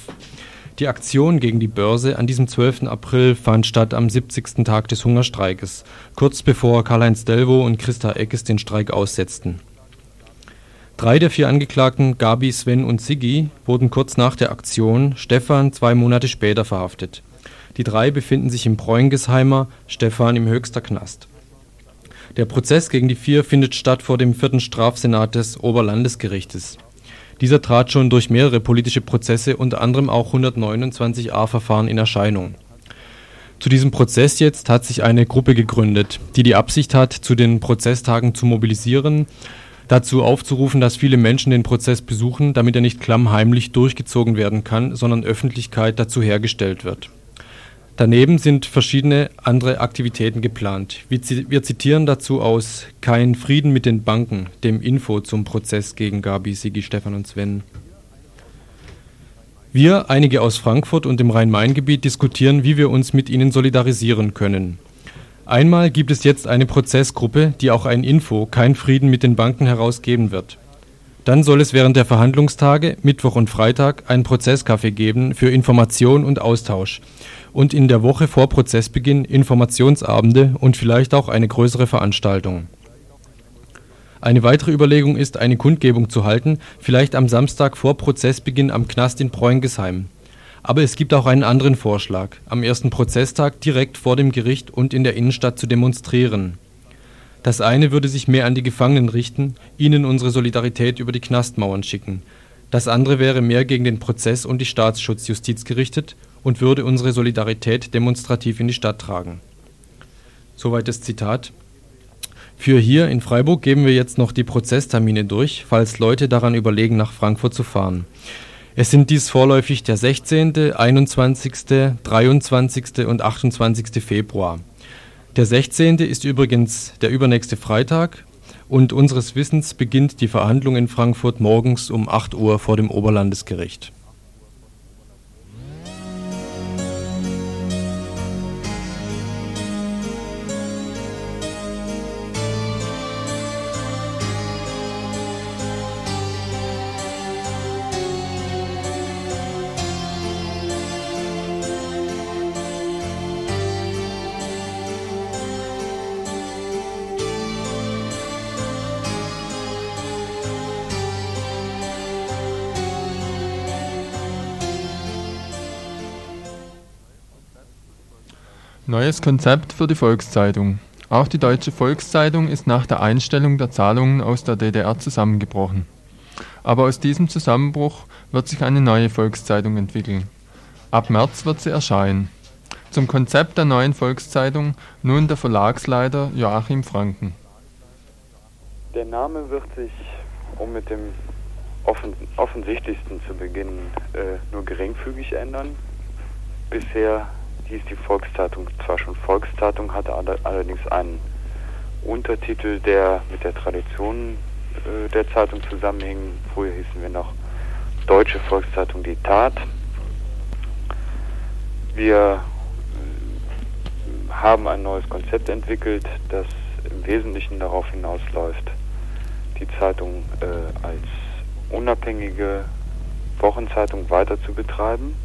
Die Aktion gegen die Börse an diesem 12. April fand statt am 70. Tag des Hungerstreikes, kurz bevor Karl-Heinz Delvo und Christa Eckes den Streik aussetzten. Drei der vier Angeklagten, Gabi, Sven und Siggi, wurden kurz nach der Aktion, Stefan zwei Monate später verhaftet. Die drei befinden sich im Bräungesheimer, Stefan im Höchster Knast. Der Prozess gegen die vier findet statt vor dem vierten Strafsenat des Oberlandesgerichtes. Dieser trat schon durch mehrere politische Prozesse, unter anderem auch 129a-Verfahren in Erscheinung. Zu diesem Prozess jetzt hat sich eine Gruppe gegründet, die die Absicht hat, zu den Prozesstagen zu mobilisieren, dazu aufzurufen, dass viele Menschen den Prozess besuchen, damit er nicht klammheimlich durchgezogen werden kann, sondern Öffentlichkeit dazu hergestellt wird. Daneben sind verschiedene andere Aktivitäten geplant. Wir, zi- wir zitieren dazu aus Kein Frieden mit den Banken, dem Info zum Prozess gegen Gabi, Sigi, Stefan und Sven. Wir, einige aus Frankfurt und dem Rhein-Main-Gebiet, diskutieren, wie wir uns mit ihnen solidarisieren können. Einmal gibt es jetzt eine Prozessgruppe, die auch ein Info Kein Frieden mit den Banken herausgeben wird. Dann soll es während der Verhandlungstage, Mittwoch und Freitag, einen Prozesscafé geben für Information und Austausch und in der Woche vor Prozessbeginn Informationsabende und vielleicht auch eine größere Veranstaltung. Eine weitere Überlegung ist, eine Kundgebung zu halten, vielleicht am Samstag vor Prozessbeginn am Knast in Preungesheim. Aber es gibt auch einen anderen Vorschlag, am ersten Prozesstag direkt vor dem Gericht und in der Innenstadt zu demonstrieren. Das eine würde sich mehr an die Gefangenen richten, ihnen unsere Solidarität über die Knastmauern schicken. Das andere wäre mehr gegen den Prozess und die Staatsschutzjustiz gerichtet und würde unsere Solidarität demonstrativ in die Stadt tragen. Soweit das Zitat. Für hier in Freiburg geben wir jetzt noch die Prozesstermine durch, falls Leute daran überlegen, nach Frankfurt zu fahren. Es sind dies vorläufig der 16., 21., 23. und 28. Februar. Der 16. ist übrigens der übernächste Freitag und unseres Wissens beginnt die Verhandlung in Frankfurt morgens um 8 Uhr vor dem Oberlandesgericht. Neues Konzept für die Volkszeitung. Auch die Deutsche Volkszeitung ist nach der Einstellung der Zahlungen aus der DDR zusammengebrochen. Aber aus diesem Zusammenbruch wird sich eine neue Volkszeitung entwickeln. Ab März wird sie erscheinen. Zum Konzept der neuen Volkszeitung nun der Verlagsleiter Joachim Franken. Der Name wird sich, um mit dem offen, offensichtlichsten zu beginnen, äh, nur geringfügig ändern. Bisher hieß die Volkszeitung zwar schon Volkszeitung, hatte allerdings einen Untertitel, der mit der Tradition äh, der Zeitung zusammenhing. Früher hießen wir noch Deutsche Volkszeitung Die Tat. Wir äh, haben ein neues Konzept entwickelt, das im Wesentlichen darauf hinausläuft, die Zeitung äh, als unabhängige Wochenzeitung weiter zu betreiben,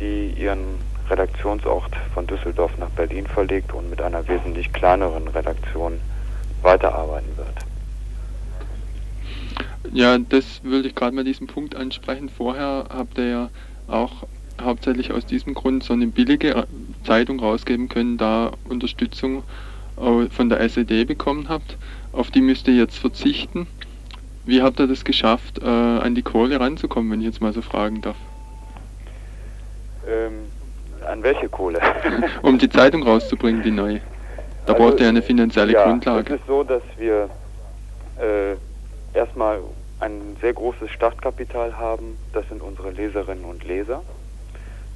die ihren Redaktionsort von Düsseldorf nach Berlin verlegt und mit einer wesentlich kleineren Redaktion weiterarbeiten wird. Ja, das würde ich gerade mal diesen Punkt ansprechen. Vorher habt ihr ja auch hauptsächlich aus diesem Grund so eine billige Zeitung rausgeben können, da Unterstützung von der SED bekommen habt. Auf die müsst ihr jetzt verzichten. Wie habt ihr das geschafft, äh, an die Kohle ranzukommen, wenn ich jetzt mal so fragen darf? Ähm, an welche Kohle? [LAUGHS] um die Zeitung rauszubringen, die neue. Da also, braucht ihr eine finanzielle ja, Grundlage. Es ist so, dass wir äh, erstmal ein sehr großes Startkapital haben. Das sind unsere Leserinnen und Leser.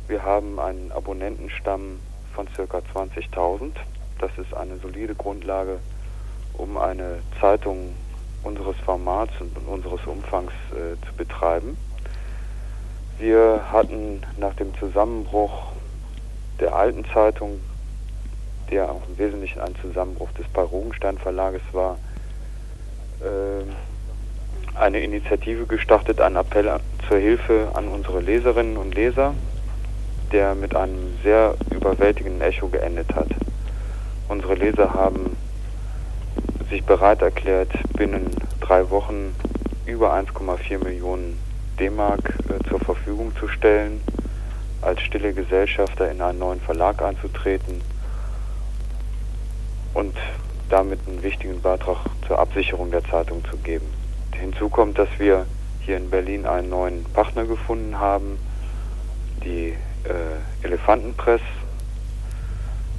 Wir haben einen Abonnentenstamm von ca. 20.000. Das ist eine solide Grundlage, um eine Zeitung unseres Formats und unseres Umfangs äh, zu betreiben. Wir hatten nach dem Zusammenbruch der alten Zeitung, der auch im Wesentlichen ein Zusammenbruch des Paul-Rugenstein Verlages war, äh, eine Initiative gestartet, einen Appell zur Hilfe an unsere Leserinnen und Leser, der mit einem sehr überwältigenden Echo geendet hat. Unsere Leser haben sich bereit erklärt, binnen drei Wochen über 1,4 Millionen D-Mark äh, zur Verfügung zu stellen als stille Gesellschafter in einen neuen Verlag einzutreten und damit einen wichtigen Beitrag zur Absicherung der Zeitung zu geben. Hinzu kommt, dass wir hier in Berlin einen neuen Partner gefunden haben, die äh, Elefantenpress,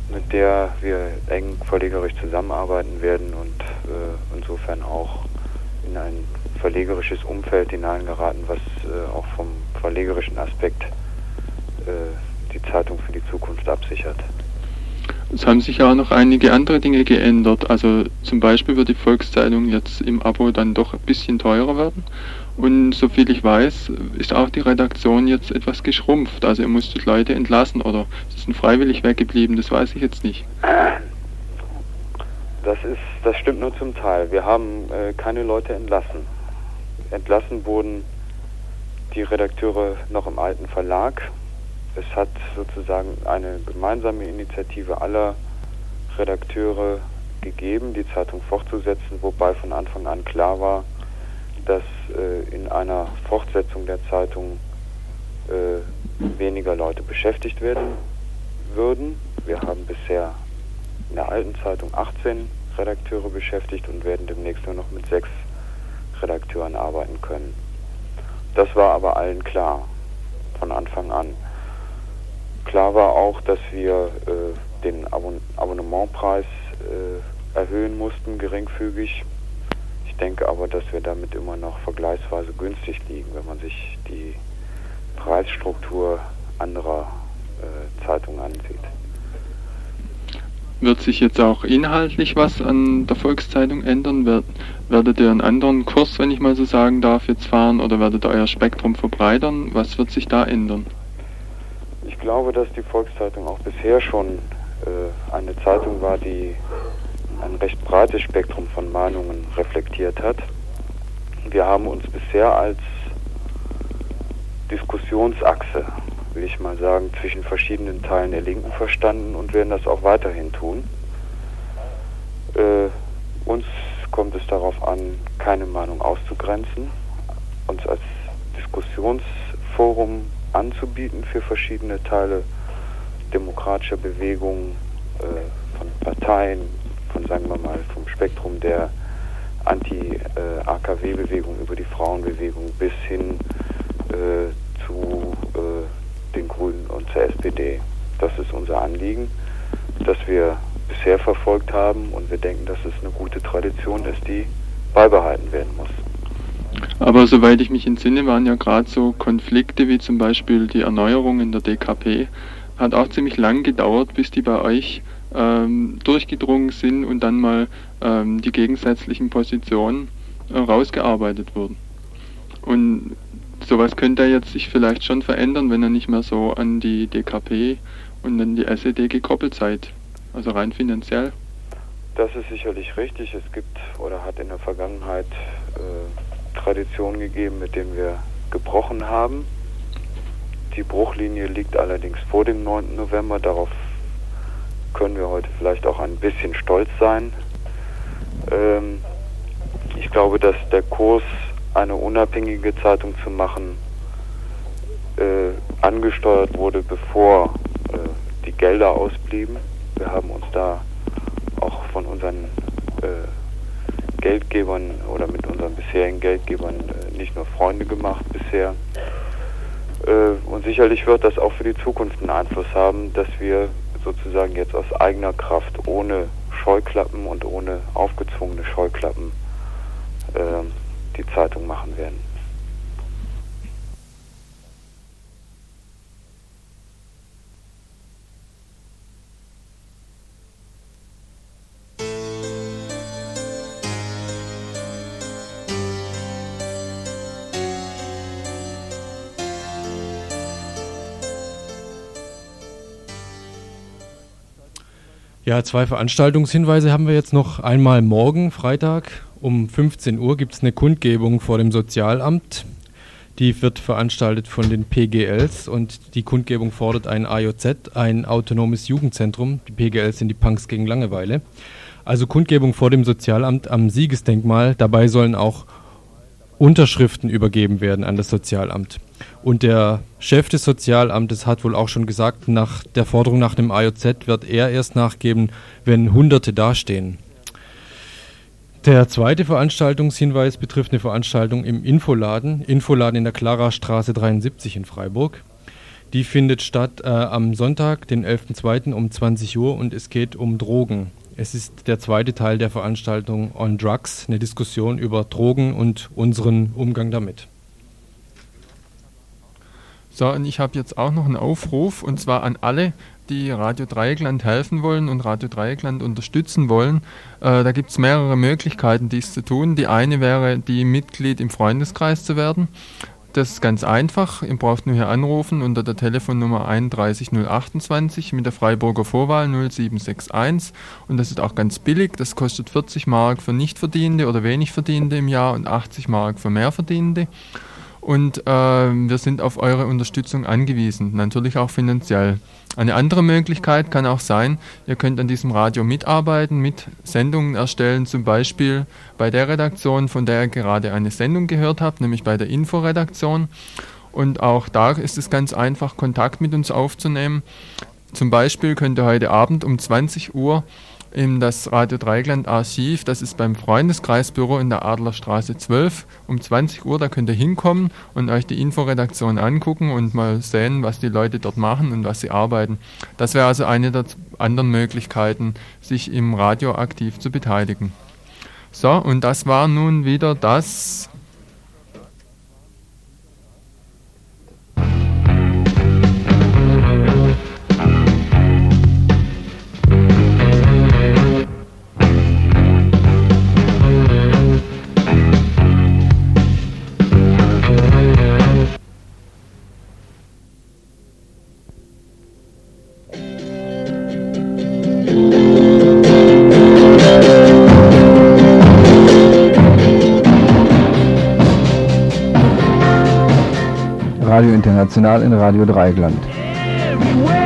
mit der wir eng verlegerisch zusammenarbeiten werden und äh, insofern auch in ein verlegerisches Umfeld hineingeraten, was äh, auch vom verlegerischen Aspekt die Zeitung für die Zukunft absichert. Es haben sich ja auch noch einige andere Dinge geändert. Also zum Beispiel wird die Volkszeitung jetzt im Abo dann doch ein bisschen teurer werden. Und soviel ich weiß, ist auch die Redaktion jetzt etwas geschrumpft. Also ihr musstet Leute entlassen oder sie sind freiwillig weggeblieben, das weiß ich jetzt nicht. Das ist, das stimmt nur zum Teil. Wir haben äh, keine Leute entlassen. Entlassen wurden die Redakteure noch im alten Verlag. Es hat sozusagen eine gemeinsame Initiative aller Redakteure gegeben, die Zeitung fortzusetzen, wobei von Anfang an klar war, dass äh, in einer Fortsetzung der Zeitung äh, weniger Leute beschäftigt werden würden. Wir haben bisher in der alten Zeitung 18 Redakteure beschäftigt und werden demnächst nur noch mit sechs Redakteuren arbeiten können. Das war aber allen klar von Anfang an. Klar war auch, dass wir äh, den Abon Abonnementpreis äh, erhöhen mussten, geringfügig. Ich denke aber, dass wir damit immer noch vergleichsweise günstig liegen, wenn man sich die Preisstruktur anderer äh, Zeitungen ansieht. Wird sich jetzt auch inhaltlich was an der Volkszeitung ändern? Wer, werdet ihr einen anderen Kurs, wenn ich mal so sagen darf, jetzt fahren oder werdet ihr euer Spektrum verbreitern? Was wird sich da ändern? Glaube, dass die Volkszeitung auch bisher schon äh, eine Zeitung war, die ein recht breites Spektrum von Meinungen reflektiert hat. Wir haben uns bisher als Diskussionsachse will ich mal sagen, zwischen verschiedenen Teilen der Linken verstanden und werden das auch weiterhin tun. Äh, uns kommt es darauf an, keine Meinung auszugrenzen, uns als Diskussionsforum anzubieten für verschiedene Teile demokratischer Bewegungen, äh, von Parteien, von sagen wir mal vom Spektrum der Anti-AKW-Bewegung über die Frauenbewegung bis hin äh, zu äh, den Grünen und zur SPD. Das ist unser Anliegen, das wir bisher verfolgt haben und wir denken, dass es eine gute Tradition ist, die beibehalten werden muss. Aber soweit ich mich entsinne, waren ja gerade so Konflikte wie zum Beispiel die Erneuerung in der DKP. Hat auch ziemlich lang gedauert, bis die bei euch ähm, durchgedrungen sind und dann mal ähm, die gegensätzlichen Positionen äh, rausgearbeitet wurden. Und sowas könnte jetzt sich vielleicht schon verändern, wenn er nicht mehr so an die DKP und an die SED gekoppelt seid. Also rein finanziell. Das ist sicherlich richtig. Es gibt oder hat in der Vergangenheit äh, Traditionen gegeben, mit denen wir gebrochen haben. Die Bruchlinie liegt allerdings vor dem 9. November. Darauf können wir heute vielleicht auch ein bisschen stolz sein. Ähm, ich glaube, dass der Kurs eine unabhängige Zeitung zu machen, äh, angesteuert wurde, bevor äh, die Gelder ausblieben. Wir haben uns da auch von unseren Geldgebern oder mit unseren bisherigen Geldgebern äh, nicht nur Freunde gemacht bisher. Äh, und sicherlich wird das auch für die Zukunft einen Einfluss haben, dass wir sozusagen jetzt aus eigener Kraft, ohne Scheuklappen und ohne aufgezwungene Scheuklappen, äh, die Zeitung machen werden. Ja, zwei Veranstaltungshinweise haben wir jetzt noch. Einmal morgen, Freitag, um 15 Uhr gibt es eine Kundgebung vor dem Sozialamt. Die wird veranstaltet von den PGLs und die Kundgebung fordert ein AJZ, ein autonomes Jugendzentrum. Die PGLs sind die Punks gegen Langeweile. Also Kundgebung vor dem Sozialamt am Siegesdenkmal. Dabei sollen auch Unterschriften übergeben werden an das Sozialamt. Und der Chef des Sozialamtes hat wohl auch schon gesagt, nach der Forderung nach dem AJZ wird er erst nachgeben, wenn Hunderte dastehen. Der zweite Veranstaltungshinweis betrifft eine Veranstaltung im Infoladen, Infoladen in der Klarastraße 73 in Freiburg. Die findet statt äh, am Sonntag, den 11.02. um 20 Uhr und es geht um Drogen. Es ist der zweite Teil der Veranstaltung On Drugs, eine Diskussion über Drogen und unseren Umgang damit. So, und ich habe jetzt auch noch einen Aufruf und zwar an alle, die Radio Dreieckland helfen wollen und Radio Dreieckland unterstützen wollen. Äh, da gibt es mehrere Möglichkeiten, dies zu tun. Die eine wäre, die Mitglied im Freundeskreis zu werden. Das ist ganz einfach. Ihr braucht nur hier anrufen unter der Telefonnummer 31028 mit der Freiburger Vorwahl 0761. Und das ist auch ganz billig. Das kostet 40 Mark für Nichtverdienende oder wenig Verdienende im Jahr und 80 Mark für Mehrverdienende. Und äh, wir sind auf eure Unterstützung angewiesen, natürlich auch finanziell. Eine andere Möglichkeit kann auch sein, ihr könnt an diesem Radio mitarbeiten, mit Sendungen erstellen, zum Beispiel bei der Redaktion, von der ihr gerade eine Sendung gehört habt, nämlich bei der Inforedaktion. Und auch da ist es ganz einfach, Kontakt mit uns aufzunehmen. Zum Beispiel könnt ihr heute Abend um 20 Uhr in das Radio Dreigland Archiv, das ist beim Freundeskreisbüro in der Adlerstraße 12 um 20 Uhr, da könnt ihr hinkommen und euch die Inforedaktion angucken und mal sehen, was die Leute dort machen und was sie arbeiten. Das wäre also eine der anderen Möglichkeiten, sich im Radio aktiv zu beteiligen. So, und das war nun wieder das International in Radio Dreigland.